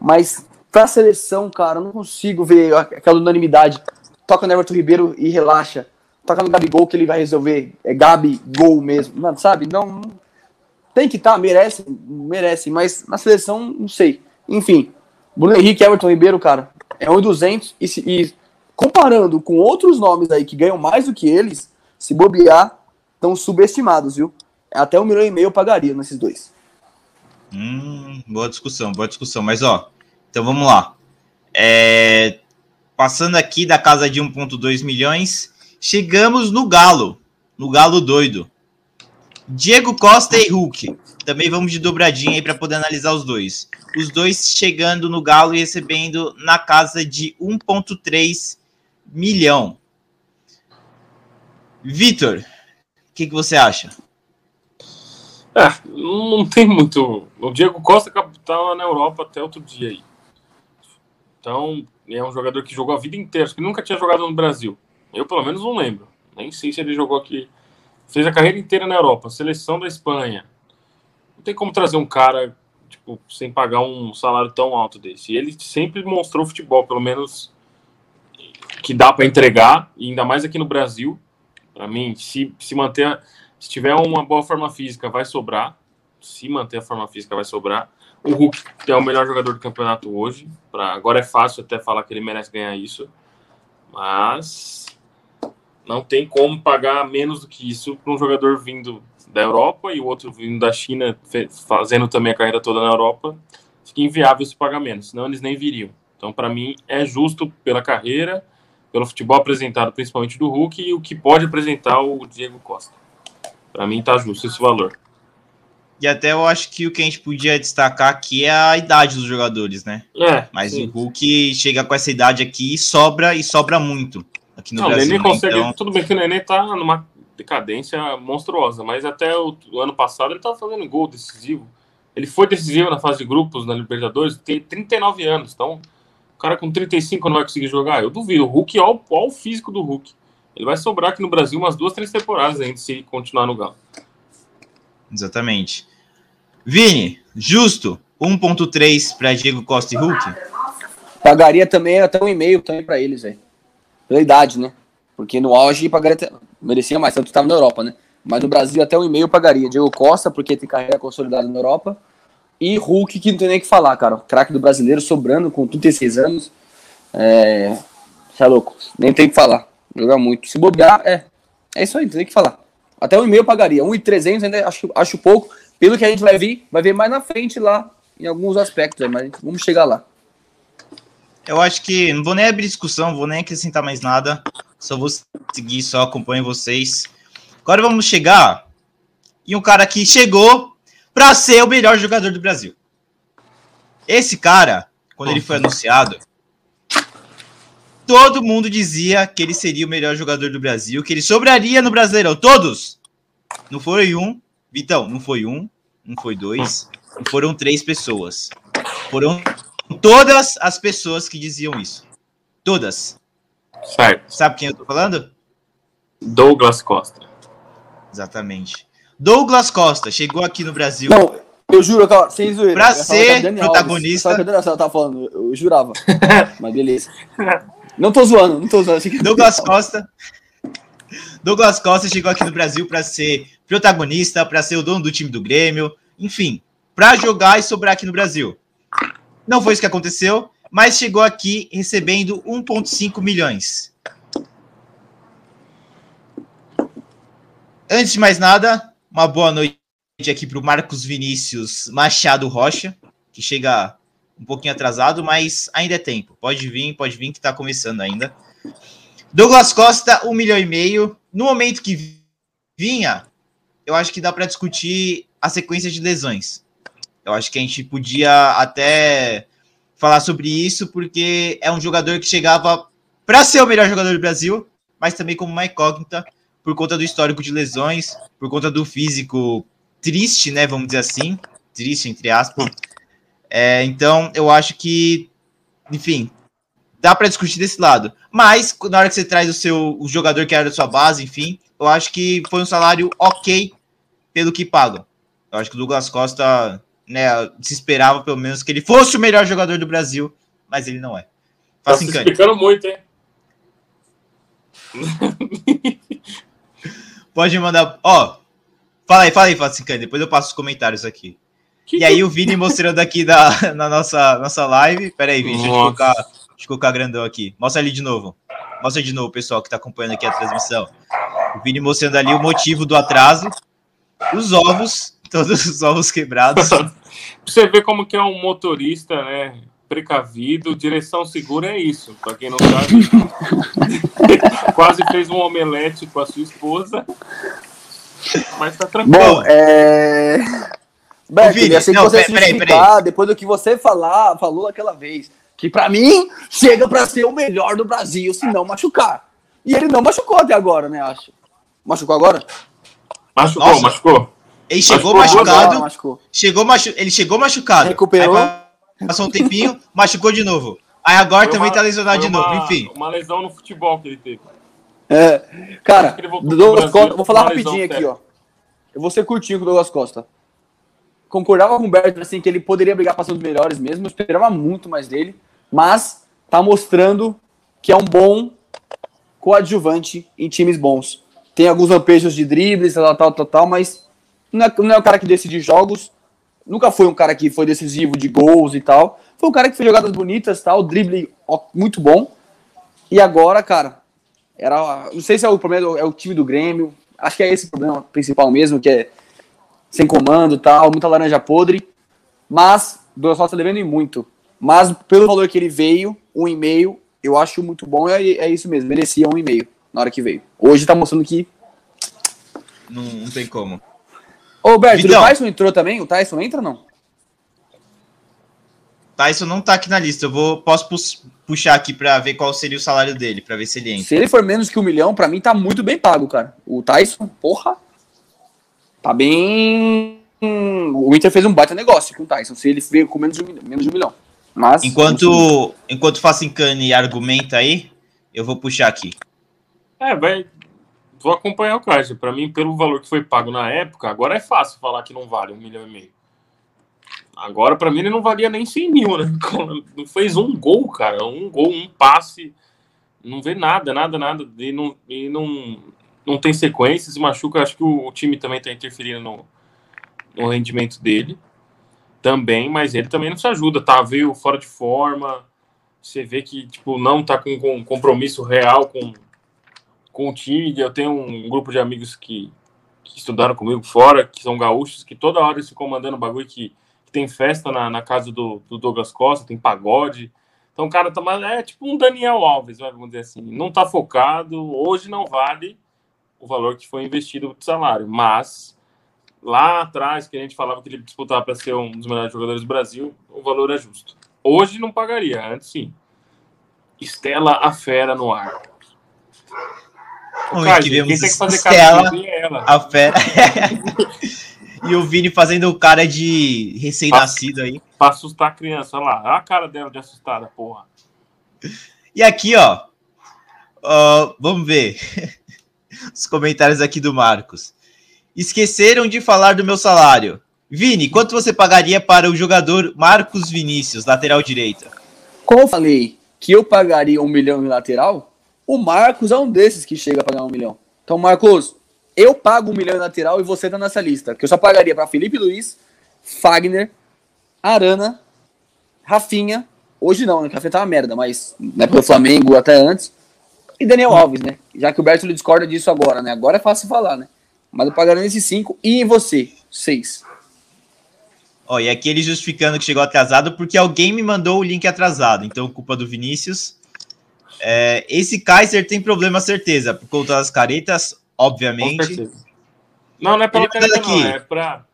Mas pra seleção, cara, eu não consigo ver aquela unanimidade. Toca no Everton Ribeiro e relaxa toca no Gabigol que ele vai resolver. É Gabi, gol mesmo. Não, sabe? Não. Tem que estar, tá, merece, merece, mas na seleção, não sei. Enfim, Bruno Henrique Everton Ribeiro, cara, é 1,200 e, e comparando com outros nomes aí que ganham mais do que eles, se bobear, estão subestimados, viu? Até um milhão e meio eu pagaria nesses dois. Hum, boa discussão, boa discussão. Mas ó, então vamos lá. É, passando aqui da casa de 1,2 milhões, Chegamos no Galo, no Galo doido. Diego Costa e Hulk. Também vamos de dobradinha aí para poder analisar os dois. Os dois chegando no Galo e recebendo na casa de 1,3 milhão. Vitor, o que, que você acha? É, não tem muito. O Diego Costa estava na Europa até outro dia aí. Então, é um jogador que jogou a vida inteira, que nunca tinha jogado no Brasil. Eu, pelo menos, não lembro. Nem sei se ele jogou aqui. Fez a carreira inteira na Europa, seleção da Espanha. Não tem como trazer um cara, tipo, sem pagar um salário tão alto desse. E ele sempre mostrou futebol, pelo menos que dá para entregar, e ainda mais aqui no Brasil. Para mim, se, se manter, se tiver uma boa forma física, vai sobrar. Se manter a forma física, vai sobrar. O Hulk é o melhor jogador do campeonato hoje. Pra, agora é fácil até falar que ele merece ganhar isso. Mas não tem como pagar menos do que isso para um jogador vindo da Europa e o outro vindo da China, fazendo também a carreira toda na Europa. Fica inviável esse pagamento, senão eles nem viriam. Então, para mim, é justo pela carreira, pelo futebol apresentado, principalmente do Hulk, e o que pode apresentar o Diego Costa. Para mim, tá justo esse valor. E até eu acho que o que a gente podia destacar aqui é a idade dos jogadores, né? É. Mas sim. o Hulk chega com essa idade aqui e sobra e sobra muito. aqui no não, Brasil. O Nenê né? consegue. Então... Tudo bem que o Nenê tá numa decadência monstruosa, mas até o, o ano passado ele tava fazendo gol decisivo. Ele foi decisivo na fase de grupos na Libertadores, tem 39 anos, então cara com 35 não vai conseguir jogar. Eu duvido. O Hulk, olha, olha o físico do Hulk. Ele vai sobrar aqui no Brasil umas duas, três temporadas ainda se continuar no Galo. Exatamente. Vini, justo 1.3 para Diego Costa e Hulk? Pagaria também até um e-mail também para eles, velho. Pela idade, né? Porque no auge pagaria até... merecia mais, tanto estava na Europa, né? Mas no Brasil até um e-mail pagaria. Diego Costa, porque tem carreira consolidada na Europa. E Hulk, que não tem nem o que falar, cara. Craque do brasileiro, sobrando com 36 anos. É. Você é louco. Nem tem o que falar. Jogar muito. Se bobear, é. É isso aí, não tem o que falar. Até um e-mail pagaria. 1,300 ainda acho, acho pouco. Pelo que a gente vai ver, vai ver mais na frente lá, em alguns aspectos, mas vamos chegar lá. Eu acho que não vou nem abrir discussão, vou nem acrescentar mais nada. Só vou seguir, só acompanho vocês. Agora vamos chegar em um cara que chegou para ser o melhor jogador do Brasil. Esse cara, quando ele foi anunciado, todo mundo dizia que ele seria o melhor jogador do Brasil, que ele sobraria no Brasileirão. Todos! Não foi um, Vitão, não foi um, não foi dois, não foram três pessoas. Foram todas as pessoas que diziam isso. Todas. Certo. Sabe quem eu tô falando? Douglas Costa. Exatamente. Douglas Costa chegou aqui no Brasil. Não, eu juro, cara, sem zoeira. Pra ser protagonista. Alves, eu tava falando, eu jurava. Mas beleza. Não tô zoando, não tô zoando. Douglas Costa. Douglas Costa chegou aqui no Brasil para ser protagonista, para ser o dono do time do Grêmio, enfim, para jogar e sobrar aqui no Brasil. Não foi isso que aconteceu, mas chegou aqui recebendo 1,5 milhões. Antes de mais nada, uma boa noite aqui para o Marcos Vinícius Machado Rocha, que chega um pouquinho atrasado, mas ainda é tempo. Pode vir, pode vir que está começando ainda. Douglas Costa, um milhão e meio. No momento que vinha, eu acho que dá para discutir a sequência de lesões. Eu acho que a gente podia até falar sobre isso, porque é um jogador que chegava para ser o melhor jogador do Brasil, mas também como uma incógnita por conta do histórico de lesões, por conta do físico triste, né? Vamos dizer assim, triste entre aspas. É, então, eu acho que, enfim, dá para discutir desse lado. Mas, na hora que você traz o seu o jogador que era da sua base, enfim, eu acho que foi um salário ok pelo que pagam. Eu acho que o Douglas Costa, né, se esperava pelo menos que ele fosse o melhor jogador do Brasil, mas ele não é. Faça tá se explicando muito, hein? [laughs] Pode mandar. Ó, fala aí, fala aí, Facincani, depois eu passo os comentários aqui. Que e aí o Vini mostrando aqui da, [laughs] na nossa, nossa live. Pera aí, Vini, deixa eu, colocar, deixa eu colocar grandão aqui. Mostra ali de novo. Mostra de novo, pessoal que está acompanhando aqui a transmissão. O Vini mostrando ali o motivo do atraso. Os ovos, [laughs] todos os ovos quebrados. você ver como que é um motorista, né? Precavido, direção segura é isso. Para quem não sabe, [laughs] quase fez um omelete com a sua esposa. Mas tá tranquilo. Bom, é... Beto, Vini, assim não, que você peraí, peraí. depois do que você falar, falou aquela vez, que para mim chega para ser o melhor do Brasil, se não machucar. E ele não machucou até agora, né, acho. Machucou agora? Machucou, Nossa. machucou. Ele chegou machucou, machucado. Machucou. Chegou machu... Ele chegou machucado. Recuperou. Passou um tempinho, machucou de novo. Aí agora foi também uma, tá lesionado de novo, enfim. Uma lesão no futebol que ele teve. É, cara, Douglas Costa, vou falar rapidinho aqui, ó. Eu vou ser curtinho com o Douglas Costa concordava com o Humberto assim, que ele poderia brigar para ser um dos melhores mesmo, eu esperava muito mais dele, mas tá mostrando que é um bom coadjuvante em times bons. Tem alguns lampejos de dribles, tal, tal, tal, tal mas não é, não é o cara que decide jogos, nunca foi um cara que foi decisivo de gols e tal. Foi um cara que fez jogadas bonitas, tal, drible muito bom. E agora, cara, era, não sei se é o problema é o time do Grêmio, acho que é esse o problema principal mesmo, que é sem comando tal, muita laranja podre. Mas Douglas Costa devendo em muito. Mas pelo valor que ele veio, um e meio, eu acho muito bom. É, é isso mesmo, merecia um e meio na hora que veio. Hoje tá mostrando que. Não, não tem como. Ô, Berto, então, o Tyson entrou também? O Tyson entra ou não? Tyson não tá aqui na lista. Eu vou, posso pu- puxar aqui pra ver qual seria o salário dele, pra ver se ele entra. Se ele for menos que um milhão, pra mim tá muito bem pago, cara. O Tyson, porra, tá bem. O Inter fez um baita negócio com o Tyson. Se ele veio com menos de um milhão. Menos de um milhão. Mas, Enquanto, enquanto o Facincani argumenta aí, eu vou puxar aqui. É, vai. Vou acompanhar o Kaiser. Pra mim, pelo valor que foi pago na época, agora é fácil falar que não vale um milhão e meio. Agora, pra mim, ele não valia nem 100 mil, né? [laughs] Não fez um gol, cara. Um gol, um passe. Não vê nada, nada, nada. E não, e não, não tem sequência, se machuca. Acho que o, o time também tá interferindo no, no rendimento dele. Também, mas ele também não se ajuda. Tá veio fora de forma. Você vê que, tipo, não tá com, com compromisso real com, com o time. Eu tenho um grupo de amigos que, que estudaram comigo fora, que são gaúchos, que toda hora eles ficam mandando bagulho que, que tem festa na, na casa do, do Douglas Costa, tem pagode. Então o cara tá. É tipo um Daniel Alves, vai, vamos dizer assim. Não tá focado, hoje não vale o valor que foi investido de salário. Mas lá atrás, que a gente falava que ele disputava para ser um dos melhores jogadores do Brasil, o valor é justo. Hoje não pagaria, antes sim. Estela a fera no ar. Hoje Cara, que quem vemos tem que fazer é ela. a fera. [laughs] e o Vini fazendo o cara de recém-nascido aí. Pra assustar a criança, olha lá. Olha a cara dela de assustada, porra. E aqui, ó. ó, vamos ver. [laughs] Os comentários aqui do Marcos. Esqueceram de falar do meu salário. Vini, quanto você pagaria para o jogador Marcos Vinícius, lateral direita? Como eu falei que eu pagaria um milhão em lateral, o Marcos é um desses que chega a pagar um milhão. Então, Marcos, eu pago um milhão em lateral e você tá nessa lista. Que eu só pagaria para Felipe Luiz, Fagner, Arana, Rafinha. Hoje não, né? Que Rafinha tá uma merda, mas né, pelo Flamengo até antes. E Daniel Alves, né? Já que o Berto discorda disso agora, né? Agora é fácil falar, né? Mas eu pagaria nesses cinco. E você? Seis. Ó, e aqui ele justificando que chegou atrasado porque alguém me mandou o link atrasado. Então, culpa do Vinícius. É, esse Kaiser tem problema, certeza, por conta das caretas, obviamente. Não, não é pela careta, não. aqui. É pra,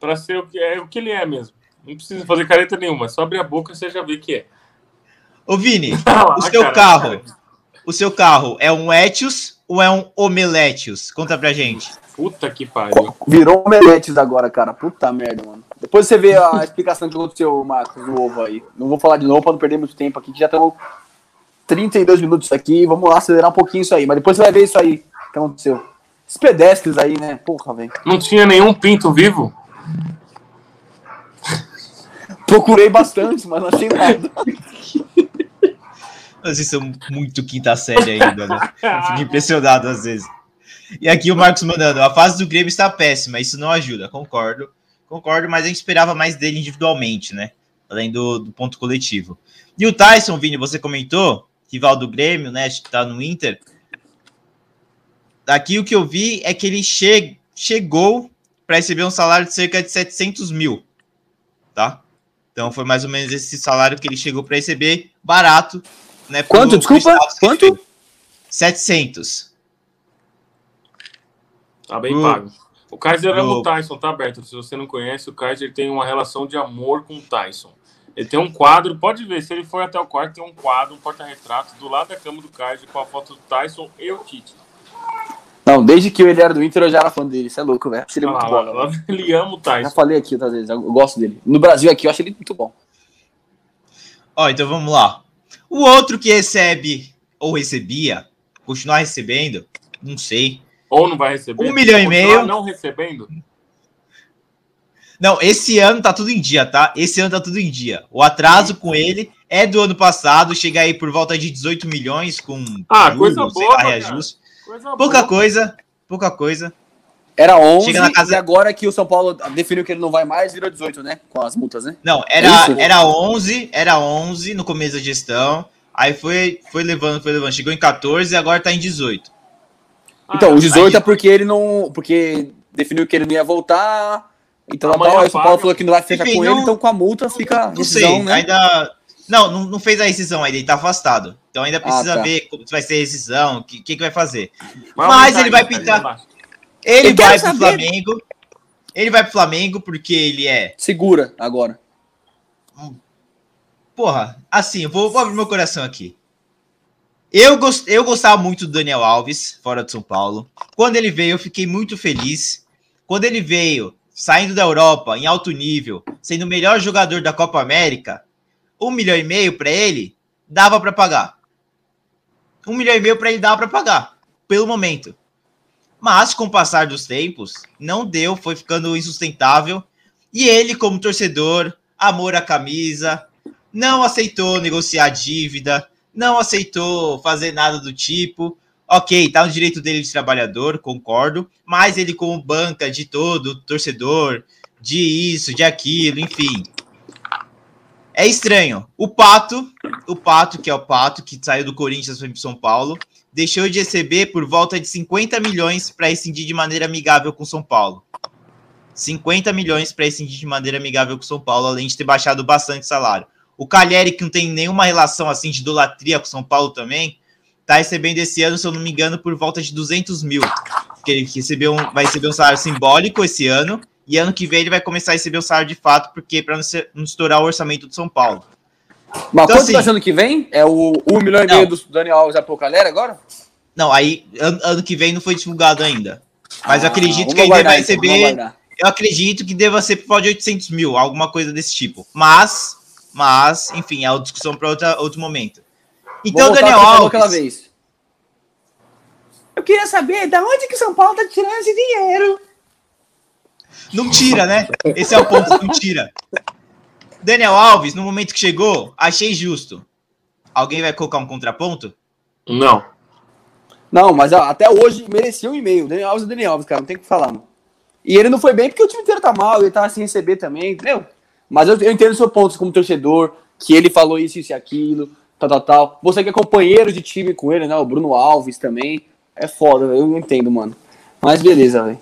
pra ser o que, é o que ele é mesmo. Não precisa fazer careta nenhuma. Só abrir a boca e você já vê que é. Ô, Vini, [laughs] o seu cara, carro, cara. o seu carro é um Etios ou é um Omeletius? Conta pra gente. Puta que pariu. Virou omeletes agora, cara. Puta merda, mano. Depois você vê a [laughs] explicação que aconteceu, Marcos, do ovo aí. Não vou falar de novo pra não perder muito tempo aqui, que já estamos 32 minutos aqui. Vamos lá acelerar um pouquinho isso aí. Mas depois você vai ver isso aí que aconteceu. Esses pedestres aí, né? Porra, velho. Não tinha nenhum pinto vivo? Procurei bastante, mas não achei nada. [laughs] Vocês são muito quinta série ainda, né? Eu fico impressionado às vezes. E aqui o Marcos mandando, a fase do Grêmio está péssima, isso não ajuda, concordo. Concordo, mas a gente esperava mais dele individualmente, né? Além do, do ponto coletivo. E o Tyson, Vini, você comentou, rival do Grêmio, né? Tá no Inter. Aqui o que eu vi é que ele che chegou para receber um salário de cerca de 700 mil, tá? Então foi mais ou menos esse salário que ele chegou para receber, barato, né? Quanto? pro Desculpa? que Quanto? fez. 700. Tá bem O- pago. O Kaiser ama o- o Tyson, tá, Berto? Se você não conhece, o Kaiser tem uma relação de amor com o Tyson. Ele tem um quadro, pode ver, se ele for até o quarto, tem um quadro, um porta-retrato do lado da cama do Kaiser com a foto do Tyson e o Tite. Não, desde que ele era do Inter, eu já era fã dele. Isso é louco, velho. Ele muito Ah, bom. lá, velho. lá, ele ama o Já Tyson. falei aqui outras vezes, eu gosto dele. No Brasil aqui, eu acho ele muito bom. Ó, então vamos lá. O outro que recebe ou recebia, continuar recebendo, não sei. Ou não vai receber. Um milhão e meio. não recebendo. Não, esse ano tá tudo em dia, tá? Esse ano tá tudo em dia. O atraso com ele é do ano passado, chega aí por volta de 18 milhões com Ah, coisa sei boa, lá, reajuste. Coisa Pouca boa. coisa, pouca coisa. Era 11 Chega na casa- e agora que o São Paulo definiu que ele não vai mais, virou 18, né? Com as multas, né? Não, era, isso? era 11, era 11 no começo da gestão. Aí foi, foi levando, foi levando. Chegou em 14 e agora tá em 18. Então, Ah, o 18 aí- é porque ele não. Porque definiu que ele não ia voltar. Então, Amanhã aí o São Paulo paga. falou que não vai fechar Enfim, com não- ele, então com a multa fica Não sei, rescisão, né? ainda. Não, não, não fez a rescisão ainda, ele tá afastado. Então ainda precisa tá. ver como vai ser a rescisão, o que, que, que vai fazer. Mas aumentar ele vai pintar. Ele Eu vai pro saber. Flamengo. Ele vai pro Flamengo porque ele é. Segura agora. porra, assim, eu vou, vou abrir meu coração aqui. Eu, gost, eu gostava muito do Daniel Alves, fora de São Paulo. Quando ele veio, eu fiquei muito feliz. Quando ele veio, saindo da Europa, em alto nível, sendo o melhor jogador da Copa América, um milhão e meio para ele, dava para pagar. Um milhão e meio para ele dava para pagar, pelo momento. Mas, com o passar dos tempos, não deu, foi ficando insustentável. E ele, como torcedor, amor à camisa, não aceitou negociar dívida, não aceitou fazer nada do tipo. Ok, tá no direito dele de trabalhador, concordo, mas ele como banca de todo torcedor, de isso, de aquilo, enfim. É estranho. O Pato, o Pato, que é o Pato, que saiu do Corinthians para São Paulo, deixou de receber por volta de 50 milhões para rescindir de maneira amigável com São Paulo. 50 milhões para rescindir de maneira amigável com São Paulo, além de ter baixado bastante salário. O Calheri, que não tem nenhuma relação assim de idolatria com São Paulo também, tá recebendo esse ano, se eu não me engano, por volta de 200 mil. Que ele recebeu um, vai receber um salário simbólico esse ano, e ano que vem ele vai começar a receber o salário de fato, porque para não, não, estourar o orçamento de São Paulo. Mas então, quanto assim, tá achando que vem? É o 1 milhão e meio do Daniel Alves pro Calheri agora? Não, aí ano, ano, que vem não foi divulgado ainda. Mas ah, eu acredito que ele vai receber. Eu acredito que deva ser por volta de 800 mil, alguma coisa desse tipo. Mas, mas, enfim, é uma discussão para outro momento. Então, Daniel Alves. Aquela vez. Eu queria saber da onde que São Paulo tá tirando esse dinheiro. Não tira, né? Esse é o ponto, não tira. Daniel Alves, no momento que chegou, achei justo. Alguém vai colocar um contraponto? Não. Não, mas até hoje merecia um e-mail. Daniel Alves é Daniel Alves, cara, não tem o que falar. Mano. E ele não foi bem porque o time inteiro tá mal, ele tava sem receber também, entendeu? Mas eu, eu entendo o seu ponto como torcedor, que ele falou isso, isso e aquilo tal, tal, tal. Você que é companheiro de time com ele, né? O Bruno Alves também. É foda, eu entendo, mano. Mas beleza, velho.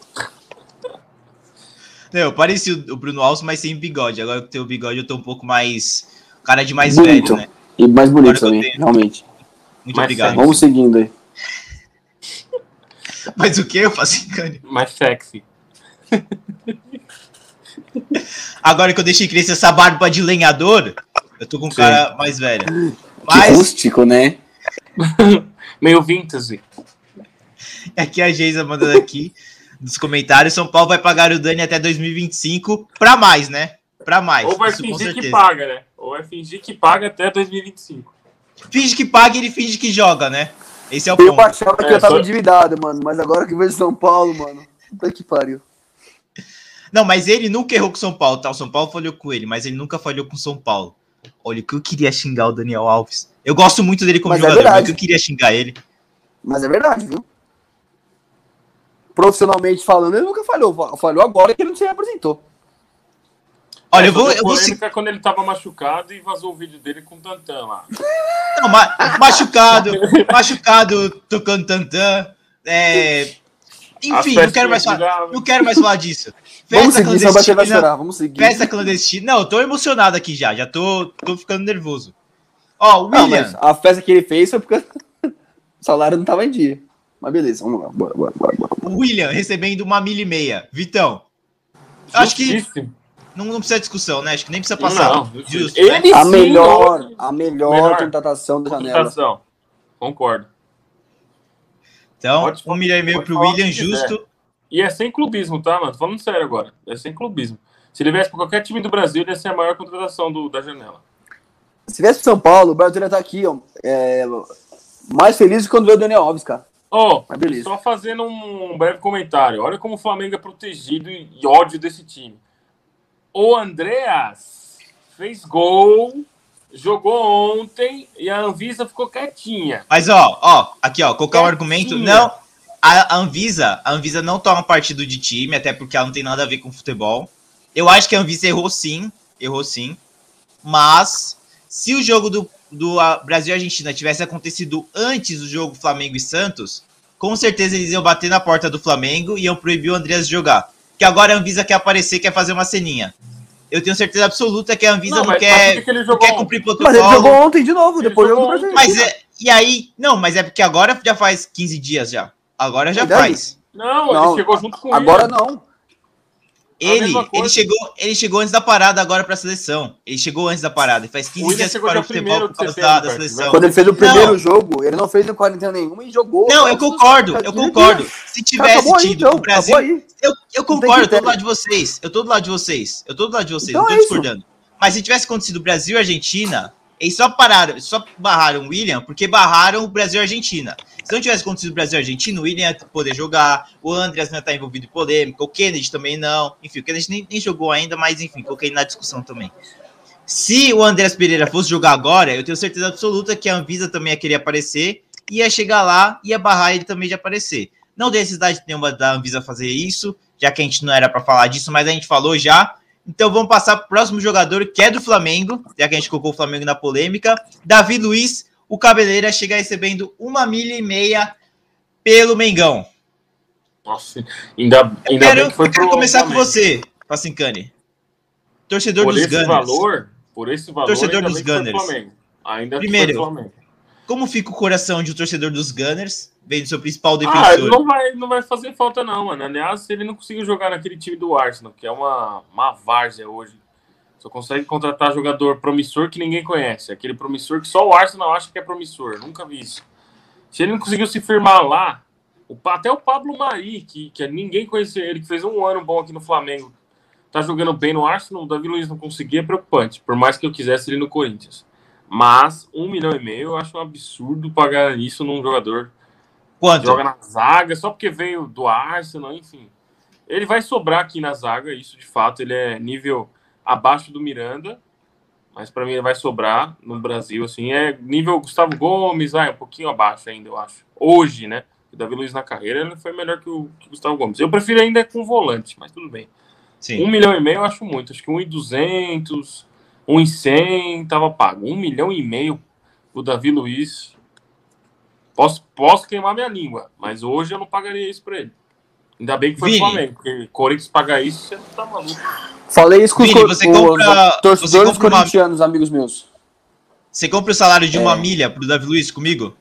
Não, pareci o Bruno Alves, mas sem bigode. Agora que tem o bigode, eu tô um pouco mais. Cara de mais bonito. velho, né? E mais bonito também, realmente. Muito mais obrigado. Vamos seguindo aí. [laughs] Mas o que eu faço em Mais sexy. Agora que eu deixei crescer essa barba de lenhador, eu tô com um cara mais velho. Mas... Que rústico, né? [laughs] Meio vintage. É que a Geisa mandando aqui nos comentários: São Paulo vai pagar o Dani até 2025 para mais, né? Para mais. Ou vai fingir que paga, né? Ou vai fingir que paga até 2025. Finge que paga e ele finge que joga, né? Esse é o eu ponto. Eu achava que é, eu tava só... endividado, mano, mas agora que vejo São Paulo, mano. Puta que pariu. Não, mas ele nunca errou com São Paulo, tá? O São Paulo falhou com ele, mas ele nunca falhou com São Paulo. Olha, que eu queria xingar o Daniel Alves. Eu gosto muito dele como mas é jogador, é mas eu queria xingar ele. Mas é verdade, viu? Profissionalmente falando, ele nunca falhou. Falhou agora que ele não se apresentou. Olha, eu vou. Eu vou... quando ele tava machucado e vazou o vídeo dele com o Tantan lá. Não, ma machucado, [laughs] machucado, tocando Tantan. É... Enfim, não quero, mais falar, não quero mais falar disso. [laughs] Festa vamos seguir, clandestina. Vai chorar, vamos seguir. Festa clandestina. Não, eu tô emocionado aqui já. Já tô, tô ficando nervoso. Ó, o William. Não, a festa que ele fez foi porque [laughs] o salário não tava em dia. Mas beleza, vamos lá. Bora, bora, bora, bora. O William recebendo uma milha e meia. Vitão. Acho que. Não, não precisa discussão, né? Acho que nem precisa passar. Não, Justo, né? a, melhor, a melhor, melhor contratação da janela. Contratação. Concordo. Então, pode, um milhão e meio pro William, justo. E é sem clubismo, tá, mano? Tô falando sério agora. É sem clubismo. Se ele viesse para qualquer time do Brasil, ele ia ser a maior contratação do, da janela. Se viesse pro São Paulo, o Brasil ia estar tá aqui, ó. É, mais feliz quando veio o Daniel Alves, cara. Ó, oh, só fazendo um breve comentário. Olha como o Flamengo é protegido e ódio desse time. O Andreas fez gol, jogou ontem e a Anvisa ficou quietinha. Mas, ó, ó, aqui, ó, colocar o um argumento. Não, a Anvisa, a Anvisa não toma partido de time, até porque ela não tem nada a ver com futebol. Eu acho que a Anvisa errou sim, errou sim. Mas se o jogo do, do Brasil e Argentina tivesse acontecido antes do jogo Flamengo e Santos, com certeza eles iam bater na porta do Flamengo e iam proibir o Andreas de jogar. Que agora a Anvisa quer aparecer, quer fazer uma ceninha. Eu tenho certeza absoluta que a Anvisa não, não quer, que não quer cumprir protocolo. Mas ele jogou ontem de novo, depois do Brasil. Mas é, e aí, não, mas é porque agora já faz 15 dias já. Agora já faz. Não, não, ele chegou junto com Agora não. Ele, ele, chegou, ele chegou antes da parada agora para a seleção. Ele chegou antes da parada. Faz 15 dias que parou o futebol por causa da, da seleção. Quando ele fez o primeiro não. jogo, ele não fez no quarentena nenhuma e jogou. Não, eu concordo, eu concordo. Se tivesse tido aí, então, o Brasil. Eu, eu concordo, eu tô do lado de vocês. Eu tô do lado de vocês. Eu tô do lado de vocês, então não tô é discordando. Isso. Mas se tivesse acontecido Brasil e Argentina, eles só pararam, só barraram o William porque barraram o Brasil e Argentina. Se não tivesse acontecido o Brasil e Argentina, o William ia poder jogar, o Andreas não ia estar envolvido em polêmica, o Kennedy também não. Enfim, o Kennedy nem, nem jogou ainda, mas enfim, coloquei na discussão também. Se o Andreas Pereira fosse jogar agora, eu tenho certeza absoluta que a Anvisa também ia querer aparecer, ia chegar lá, ia barrar ele também de aparecer. Não tem necessidade nenhuma da Anvisa fazer isso, já que a gente não era para falar disso, mas a gente falou já. Então vamos passar para o próximo jogador, que é do Flamengo, já que a gente colocou o Flamengo na polêmica. Davi Luiz, o Cabeleira chega recebendo uma milha e meia pelo Mengão. Nossa, ainda, ainda quero, bem que foi eu quero começar com você, Pacincani. Torcedor por dos esse Gunners. Valor, por esse valor, torcedor dos Gunners. Ainda Primeiro, como fica o coração de um torcedor dos Gunners, vendo seu principal defensor? Ah, não vai, não vai fazer falta não, mano. Aliás, ele não conseguiu jogar naquele time do Arsenal, que é uma, uma várzea hoje. Só consegue contratar jogador promissor que ninguém conhece. Aquele promissor que só o Arsenal acha que é promissor. Nunca vi isso. Se ele não conseguiu se firmar lá, o, até o Pablo Mari, que, que ninguém conhecia ele, que fez um ano bom aqui no Flamengo, tá jogando bem no Arsenal, o Davi Luiz não conseguia, é preocupante. Por mais que eu quisesse ele no Corinthians. Mas um milhão e meio eu acho um absurdo pagar isso num jogador Quanto? que joga na zaga, só porque veio do Arsenal, enfim. Ele vai sobrar aqui na zaga, isso de fato, ele é nível abaixo do Miranda, mas para mim ele vai sobrar no Brasil, assim, é nível Gustavo Gomes, vai, um pouquinho abaixo ainda, eu acho. Hoje, né? O Davi Luiz na carreira ele foi melhor que o, que o Gustavo Gomes. Eu prefiro ainda com volante, mas tudo bem. Sim. Um milhão e meio eu acho muito, acho que um e duzentos, um e cem tava pago. Um milhão e meio o Davi Luiz. Posso, posso queimar minha língua, mas hoje eu não pagaria isso para ele. Ainda bem que foi o Flamengo, porque Corinthians pagar isso, você não tá maluco. Falei isso com Vini, você compra, os torcedores você compra corintianos, uma... amigos meus. Você compra o salário de uma é... milha pro Davi Luiz comigo?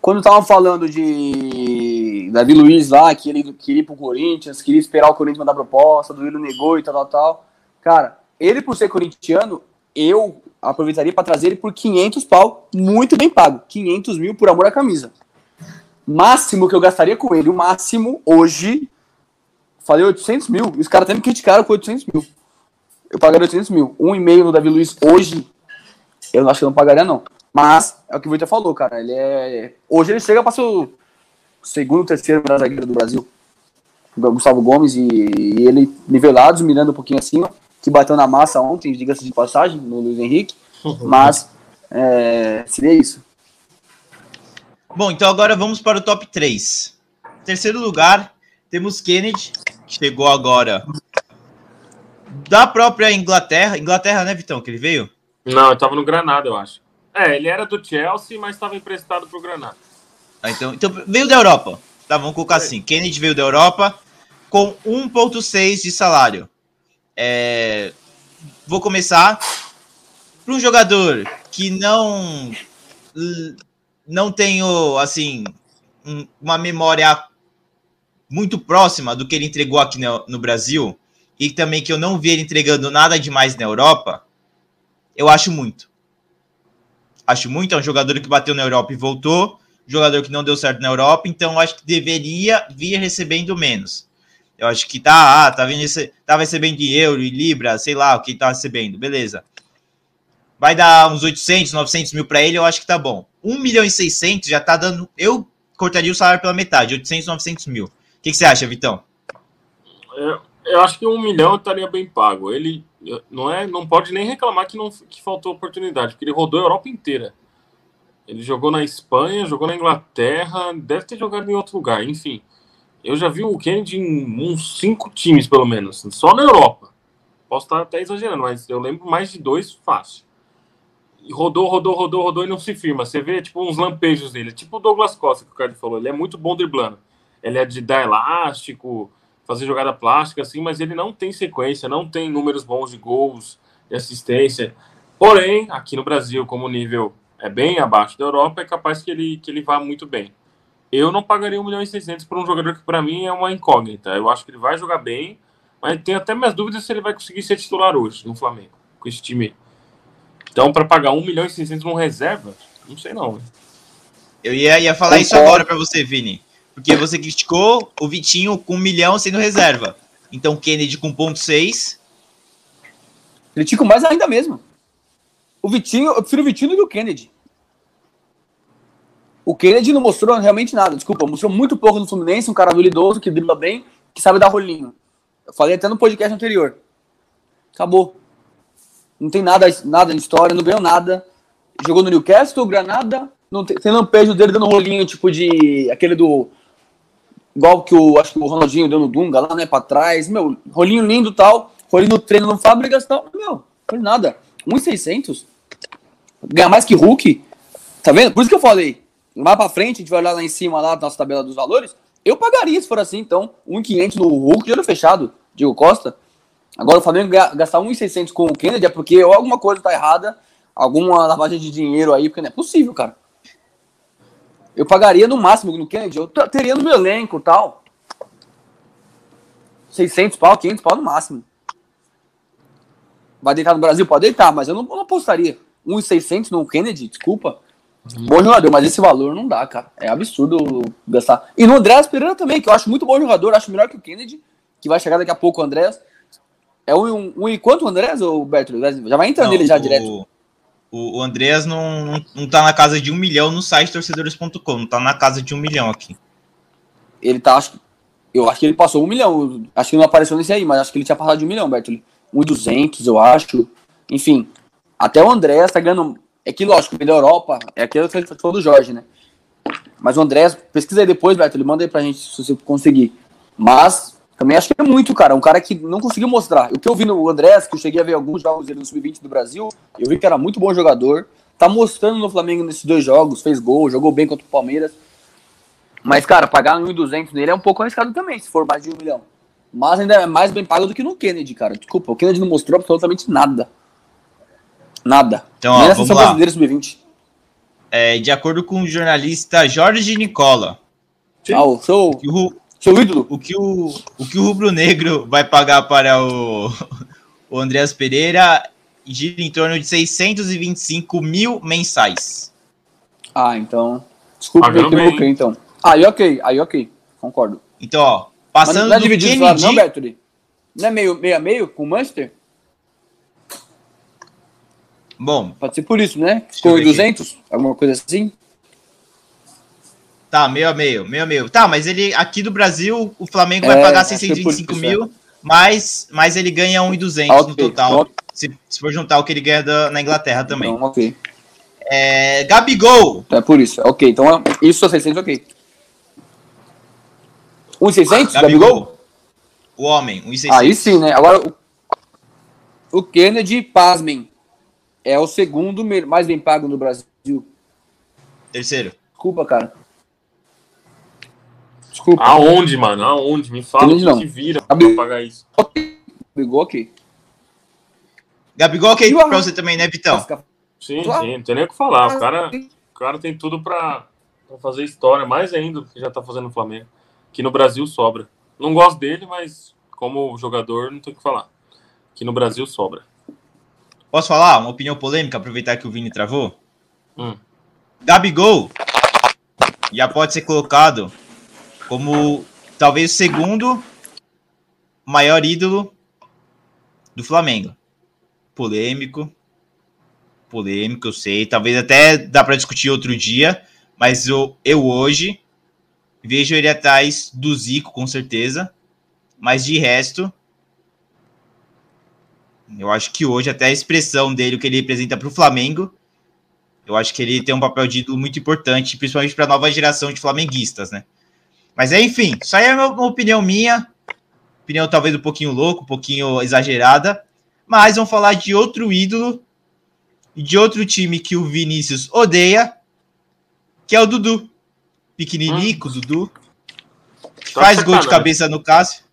Quando estavam falando de Davi Luiz lá, que ele queria ir pro Corinthians, queria esperar o Corinthians mandar proposta, do Willian negou e tal, tal, tal. Cara, ele por ser corintiano, eu aproveitaria para trazer ele por 500 pau, muito bem pago. 500 mil por amor à camisa. Máximo que eu gastaria com ele, o máximo hoje, Falei 800 mil. E os caras até me criticaram com 800 mil. Eu pagaria 800 mil. Um e-mail no Davi Luiz hoje, eu acho que eu não pagaria, não. Mas, é o que o Vitor falou, cara. Ele é. Hoje ele chega para ser o segundo, terceiro melhor zagueiro do Brasil. Gustavo Gomes e, e ele nivelados, mirando um pouquinho acima, que bateu na massa ontem, diga-se de passagem, no Luiz Henrique. Mas, é, seria isso. Bom, então agora vamos para o top 3. Terceiro lugar, temos Kennedy, chegou agora da própria Inglaterra. Inglaterra, né, Vitão, que ele veio? Não, ele tava no Granada, eu acho. É, ele era do Chelsea, mas estava emprestado pro Granada. Ah, então, então veio da Europa. Tá, vamos colocar assim. Kennedy veio da Europa com 1.6 de salário. É, vou começar para um jogador que não não tenho assim uma memória muito próxima do que ele entregou aqui no, no Brasil e também que eu não vi ele entregando nada demais na Europa, eu acho muito. Acho muito, é um jogador que bateu na Europa e voltou, jogador que não deu certo na Europa, então acho que deveria vir recebendo menos. Eu acho que tá, ah, tá, vindo, tá recebendo de euro e libra, sei lá o que tá recebendo, beleza. Vai dar uns 800, 900 mil para ele, eu acho que tá bom. 1 milhão e 600 já tá dando. Eu cortaria o salário pela metade, 800, 900 mil que, que você acha, Vitão? Eu, eu acho que um milhão estaria bem pago. Ele não é, não pode nem reclamar que não que faltou oportunidade, porque ele rodou a Europa inteira. Ele jogou na Espanha, jogou na Inglaterra, deve ter jogado em outro lugar, enfim. Eu já vi o Kennedy em uns cinco times, pelo menos, só na Europa. Posso estar até exagerando, mas eu lembro mais de dois fácil. E rodou, rodou, rodou, rodou e não se firma. Você vê, tipo, uns lampejos dele. Tipo o Douglas Costa, que o cara falou. Ele é muito bom driblando ele é de dar elástico, fazer jogada plástica, assim, mas ele não tem sequência, não tem números bons de gols, de assistência. Porém, aqui no Brasil, como o nível é bem abaixo da Europa, é capaz que ele, que ele vá muito bem. Eu não pagaria 1 milhão e 600 por um jogador que para mim é uma incógnita. Eu acho que ele vai jogar bem, Mas tenho até minhas dúvidas se ele vai conseguir ser titular hoje no Flamengo, com esse time aí. Então, para pagar 1 milhão e 600 num reserva, não sei não. Eu ia, ia falar Concordo. isso agora para você, Vini. Porque você criticou o Vitinho com 1 milhão sendo reserva. Então, Kennedy com 1,6. Critico mais ainda mesmo. O Vitinho, eu prefiro o Vitinho do que o Kennedy. O Kennedy não mostrou realmente nada, desculpa, mostrou muito pouco no Fluminense, um cara habilidoso, que dribla bem, que sabe dar rolinho. Eu falei até no podcast anterior. Acabou. Não tem nada, nada de história, não ganhou nada. Jogou no Newcastle, Granada, não tem, tem lampejo dele dando rolinho, tipo de. aquele do. Igual que o. Acho que o Ronaldinho deu no Dunga lá, né? Pra trás. Meu, rolinho lindo tal. Rolinho no treino no Fábricas tal. Meu, foi nada. 1,600. Ganhar mais que Hulk. Tá vendo? Por isso que eu falei. Mais pra frente, a gente vai olhar lá em cima, lá na nossa tabela dos valores. Eu pagaria se for assim, então. 1,500 no Hulk, de olho fechado. Diego Costa. Agora o Flamengo gastar 1,600 com o Kennedy é porque alguma coisa tá errada. Alguma lavagem de dinheiro aí, porque não é possível, cara. Eu pagaria no máximo no Kennedy. Eu teria no meu elenco tal. 600 pau, 500 pau no máximo. Vai deitar no Brasil? Pode deitar, mas eu não, não apostaria. 1,600 no Kennedy, desculpa. Bom jogador, mas esse valor não dá, cara. É absurdo gastar. E no Andrés Pereira também, que eu acho muito bom jogador, acho melhor que o Kennedy, que vai chegar daqui a pouco o Andrés. É um, um, um e quanto o Andrés, ou Berto? Já vai entrar nele já o, direto. O, o Andrés não, não, não tá na casa de um milhão no site torcedores.com, não tá na casa de um milhão aqui. Ele tá, acho, eu acho que ele passou um milhão. Acho que não apareceu nesse aí, mas acho que ele tinha passado de um milhão, Berto. Um e duzentos, eu acho. Enfim, até o Andrés tá ganhando é que, lógico, da Europa, é aquilo que a gente falou do Jorge, né? Mas o André, pesquisa aí depois, Beto, ele manda aí pra gente se você conseguir. Mas também acho que é muito, cara. Um cara que não conseguiu mostrar. O que eu vi no Andrés, que eu cheguei a ver alguns jogos dele no Sub-20 do Brasil, eu vi que era muito bom jogador. Tá mostrando no Flamengo nesses dois jogos, fez gol, jogou bem contra o Palmeiras. Mas, cara, pagar 1.200 nele é um pouco arriscado também, se for mais de um milhão. Mas ainda é mais bem pago do que no Kennedy, cara. Desculpa, o Kennedy não mostrou absolutamente nada. Nada. Então, ó, vamos lá. sub-20. É, de acordo com o jornalista Jorge Nicola. Ah, o seu, o, seu ídolo. O que o, o que o Rubro Negro vai pagar para o, o Andreas Pereira gira em torno de 625 mil mensais. Ah, então. Desculpa, eu equivoquei, então. Aí ok, aí ok. Concordo. Então, ó, passando Mas não é dividido Kennedy... não, Bertoli? Não é meio, meio a meio com o Manchester? Bom. Pode ser por isso, né? Ficou em 200? Alguma coisa assim? Tá, meio a meio, meio a meio. Tá, mas ele aqui do Brasil, o Flamengo é, vai pagar 625 mil, é. mas, mas ele ganha 1,200 ah, okay. no total. Se, se, for juntar o que ele ganha da, na Inglaterra também. Então, ok. É, Gabigol. É por isso. Ok, então isso é 600, ok. 1,600? Gabigol? Gabigol? O homem, 1,600. Aí sim, né? Agora, o, o Kennedy, pasmem, é o segundo mais bem pago no Brasil. Terceiro. Desculpa, cara. Desculpa. Aonde, mano? Aonde? Me fala que se vira pra pagar isso. Gabigol ok. Gabigol ok pra você também, né, Vitão? Sim, sim, não tem nem o que falar. O cara, o cara tem tudo pra, pra fazer história, mais ainda do que já tá fazendo no Flamengo. Que no Brasil sobra. Não gosto dele, mas como jogador, não tem o que falar. Que no Brasil sobra. Posso falar? Uma opinião polêmica, aproveitar que o Vini travou? Hum. Gabigol já pode ser colocado como talvez o segundo maior ídolo do Flamengo. Polêmico. Polêmico, eu sei. Talvez até dá para discutir outro dia, mas eu, eu hoje vejo ele atrás do Zico, com certeza. Mas de resto, eu acho que hoje até a expressão dele, o que ele representa para o Flamengo, eu acho que ele tem um papel de ídolo muito importante, principalmente para a nova geração de flamenguistas, né? Mas é, enfim, isso aí é uma opinião minha, opinião talvez um pouquinho louco, um pouquinho exagerada, mas vamos falar de outro ídolo e de outro time que o Vinícius odeia, que é o Dudu. Pequeninico, hum. Dudu. Que faz gol de cabeça no Cássio.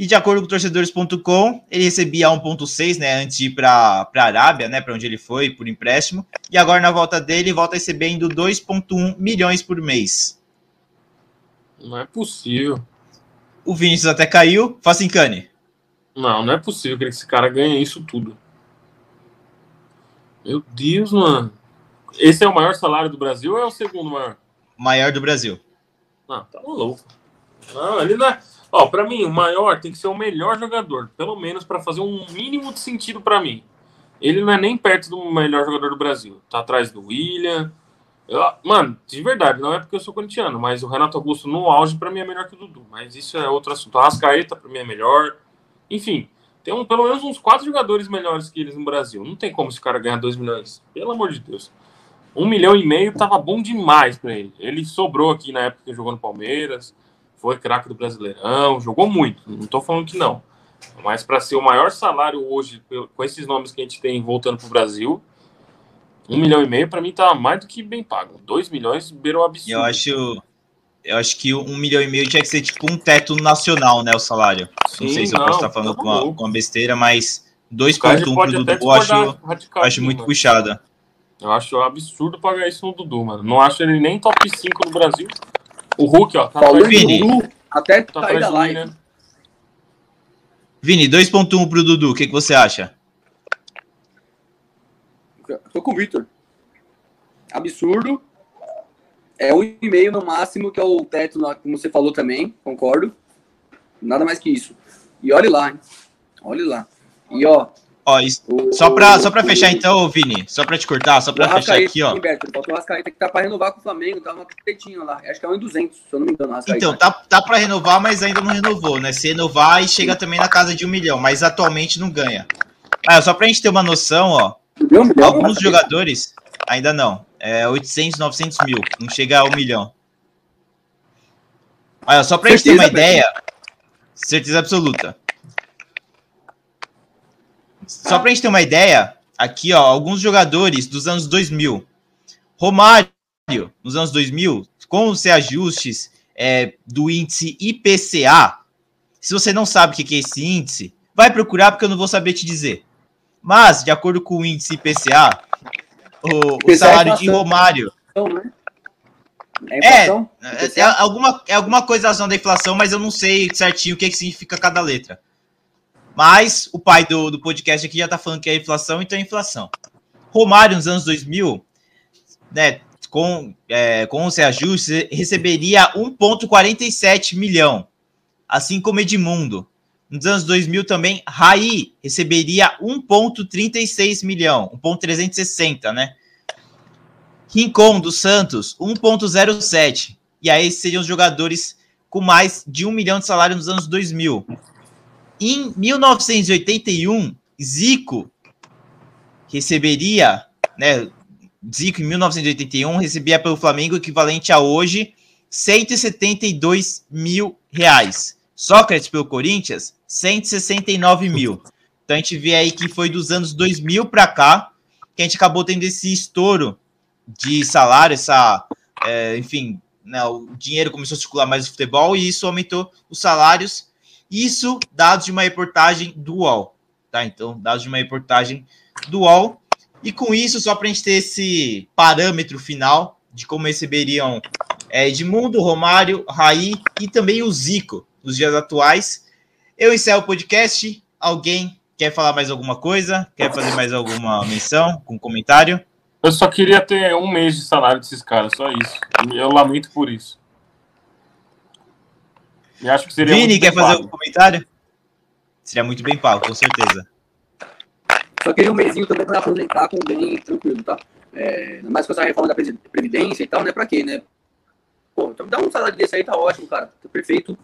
E de acordo com torcedores.com, ele recebia 1.6, né, antes de ir para a Arábia, né, para onde ele foi por empréstimo, e agora na volta dele volta recebendo 2.1 milhões por mês. Não é possível. O Vinícius até caiu, Facincani. Não, não é possível que esse cara ganhe isso tudo. Meu Deus, mano. Esse é o maior salário do Brasil ou é o segundo maior? Maior do Brasil. Não, tá louco. Não, ele não é. Ó, pra mim, o maior tem que ser o melhor jogador. Pelo menos para fazer um mínimo de sentido para mim. Ele não é nem perto do melhor jogador do Brasil. Tá atrás do William. Eu, mano, de verdade, não é porque eu sou corintiano, mas o Renato Augusto no auge para mim é melhor que o Dudu. Mas isso é outro assunto. A Rascaeta para mim é melhor. Enfim, tem um, pelo menos uns quatro jogadores melhores que eles no Brasil. Não tem como esse cara ganhar 2 milhões. Pelo amor de Deus. Um milhão e meio tava bom demais para ele. Ele sobrou aqui na época que jogou no Palmeiras. Foi craque do Brasileirão. Jogou muito. Não tô falando que não. Mas para ser o maior salário hoje, com esses nomes que a gente tem voltando pro Brasil, um milhão e meio para mim tá mais do que bem pago. Dois milhões beirou absurdo. Eu acho, eu acho que um milhão e meio tinha que ser tipo um teto nacional, né? O salário. Sim, não sei se não, eu posso estar falando tá com, uma, com uma besteira, mas 2,1 pro Dudu eu acho, acho muito puxada. Eu acho um absurdo pagar isso no Dudu, mano. Não acho ele nem top 5 no Brasil. O Hulk, ó, tá. Até tá sair da live. Né? Vini, 2.1 pro Dudu, o que, que você acha? Tô com o Victor. Absurdo. É um e meio no máximo, que é o teto, como você falou também, concordo. Nada mais que isso. E olhe lá, hein? Olhe lá. E ó. Ó, isso, o, só pra fechar então, Vini, só para te cortar, só para fechar aqui, ó. Faltou o Rascaeta que tá para renovar com o Flamengo, tá uma pretinha lá. Acho que é 1,200, se eu não me engano. Então, tá, tá para renovar, mas ainda não renovou, né? Se renovar, e chega também na casa de um milhão, mas atualmente não ganha. Ah, só pra gente ter uma noção, ó. Alguns jogadores, ainda não é 800, 900 mil. Não chega a um milhão. Olha, só para gente ter uma ideia, certeza absoluta. Só para gente ter uma ideia, aqui, ó, alguns jogadores dos anos 2000. Romário, nos anos 2000, com os reajustes é, do índice IPCA, se você não sabe o que é esse índice, vai procurar porque eu não vou saber te dizer. Mas, de acordo com o índice IPCA, o, o salário de Romário. Né? É, é, é, alguma, é alguma coisa ação da inflação, mas eu não sei certinho o que, que significa cada letra. Mas o pai do, do podcast aqui já tá falando que é inflação, então é inflação. Romário, nos anos 2000, né, com, é, com os reajustes, receberia 1,47 milhão, assim como Edmundo. Nos anos 2000 também, Raí receberia 1,36 milhão, 1,360, né? Rincon dos Santos, 1,07. E aí seriam os jogadores com mais de um milhão de salário nos anos 2000. Em 1981, Zico receberia, né? Zico em 1981 recebia pelo Flamengo equivalente a hoje 172 mil reais. Sócrates pelo Corinthians 169 mil. Então a gente vê aí que foi dos anos 2000 para cá que a gente acabou tendo esse estouro de salário, essa, é, enfim, né, o dinheiro começou a circular mais no futebol e isso aumentou os salários. Isso dados de uma reportagem do UOL, tá? Então, dados de uma reportagem do UOL. E com isso, só para a gente ter esse parâmetro final de como receberiam é, Edmundo, Romário, Raí e também o Zico nos dias atuais. Eu encerro o podcast. Alguém quer falar mais alguma coisa? Quer fazer mais alguma menção com comentário? Eu só queria ter um mês de salário desses caras, só isso. Eu lamento por isso. E acho que seria Vini, quer fazer algum comentário? Seria muito bem pago, com certeza. Só queria um mêsinho também para aposentar com bem tranquilo, tá? É, mais com essa reforma da Previdência e tal, né? Pra quê, né? Pô, então dá um salário desse aí, tá ótimo, cara. Tá perfeito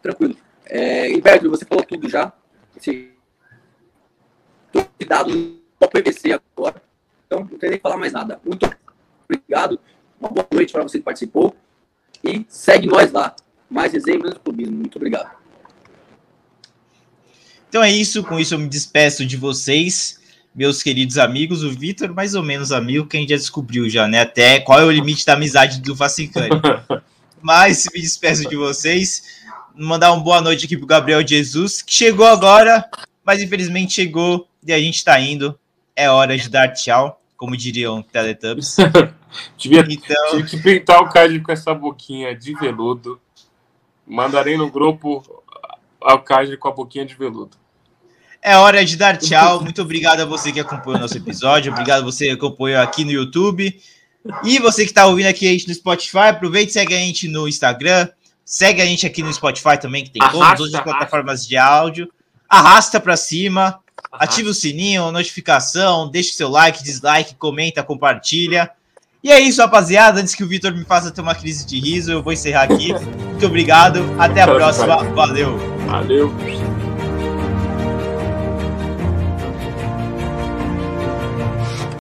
tranquilo. É, Humberto, você falou tudo já. Esse, cuidado no PVC agora. Então, não tem nem que falar mais nada. Muito obrigado. Uma boa noite para você que participou. E segue nós lá. Mais desenho, menos clubismo. Muito obrigado. Então é isso. Com isso eu me despeço de vocês, meus queridos amigos. O Vitor, mais ou menos amigo, que a gente já descobriu já, né? Até qual é o limite da amizade do Facicani. [laughs] Mas me despeço de vocês mandar uma boa noite aqui pro Gabriel Jesus, que chegou agora, mas infelizmente chegou e a gente tá indo. É hora de dar tchau, como diriam Teletubbies. [laughs] Devia, então... Tive que pintar o card com essa boquinha de veludo. Mandarei no grupo a Kaiser com a boquinha de veludo. É hora de dar tchau. Muito obrigado a você que acompanhou o nosso episódio. Obrigado a você que acompanhou aqui no YouTube. E você que está ouvindo aqui a gente no Spotify, aproveite e segue a gente no Instagram. Segue a gente aqui no Spotify também, que tem arrasta, todas as plataformas de áudio. Arrasta para cima. Ative o sininho, notificação, deixe seu like, dislike, comenta, compartilha. E é isso, rapaziada. Antes que o Vitor me faça ter uma crise de riso, eu vou encerrar aqui. Muito obrigado. Até a próxima. Valeu. Valeu.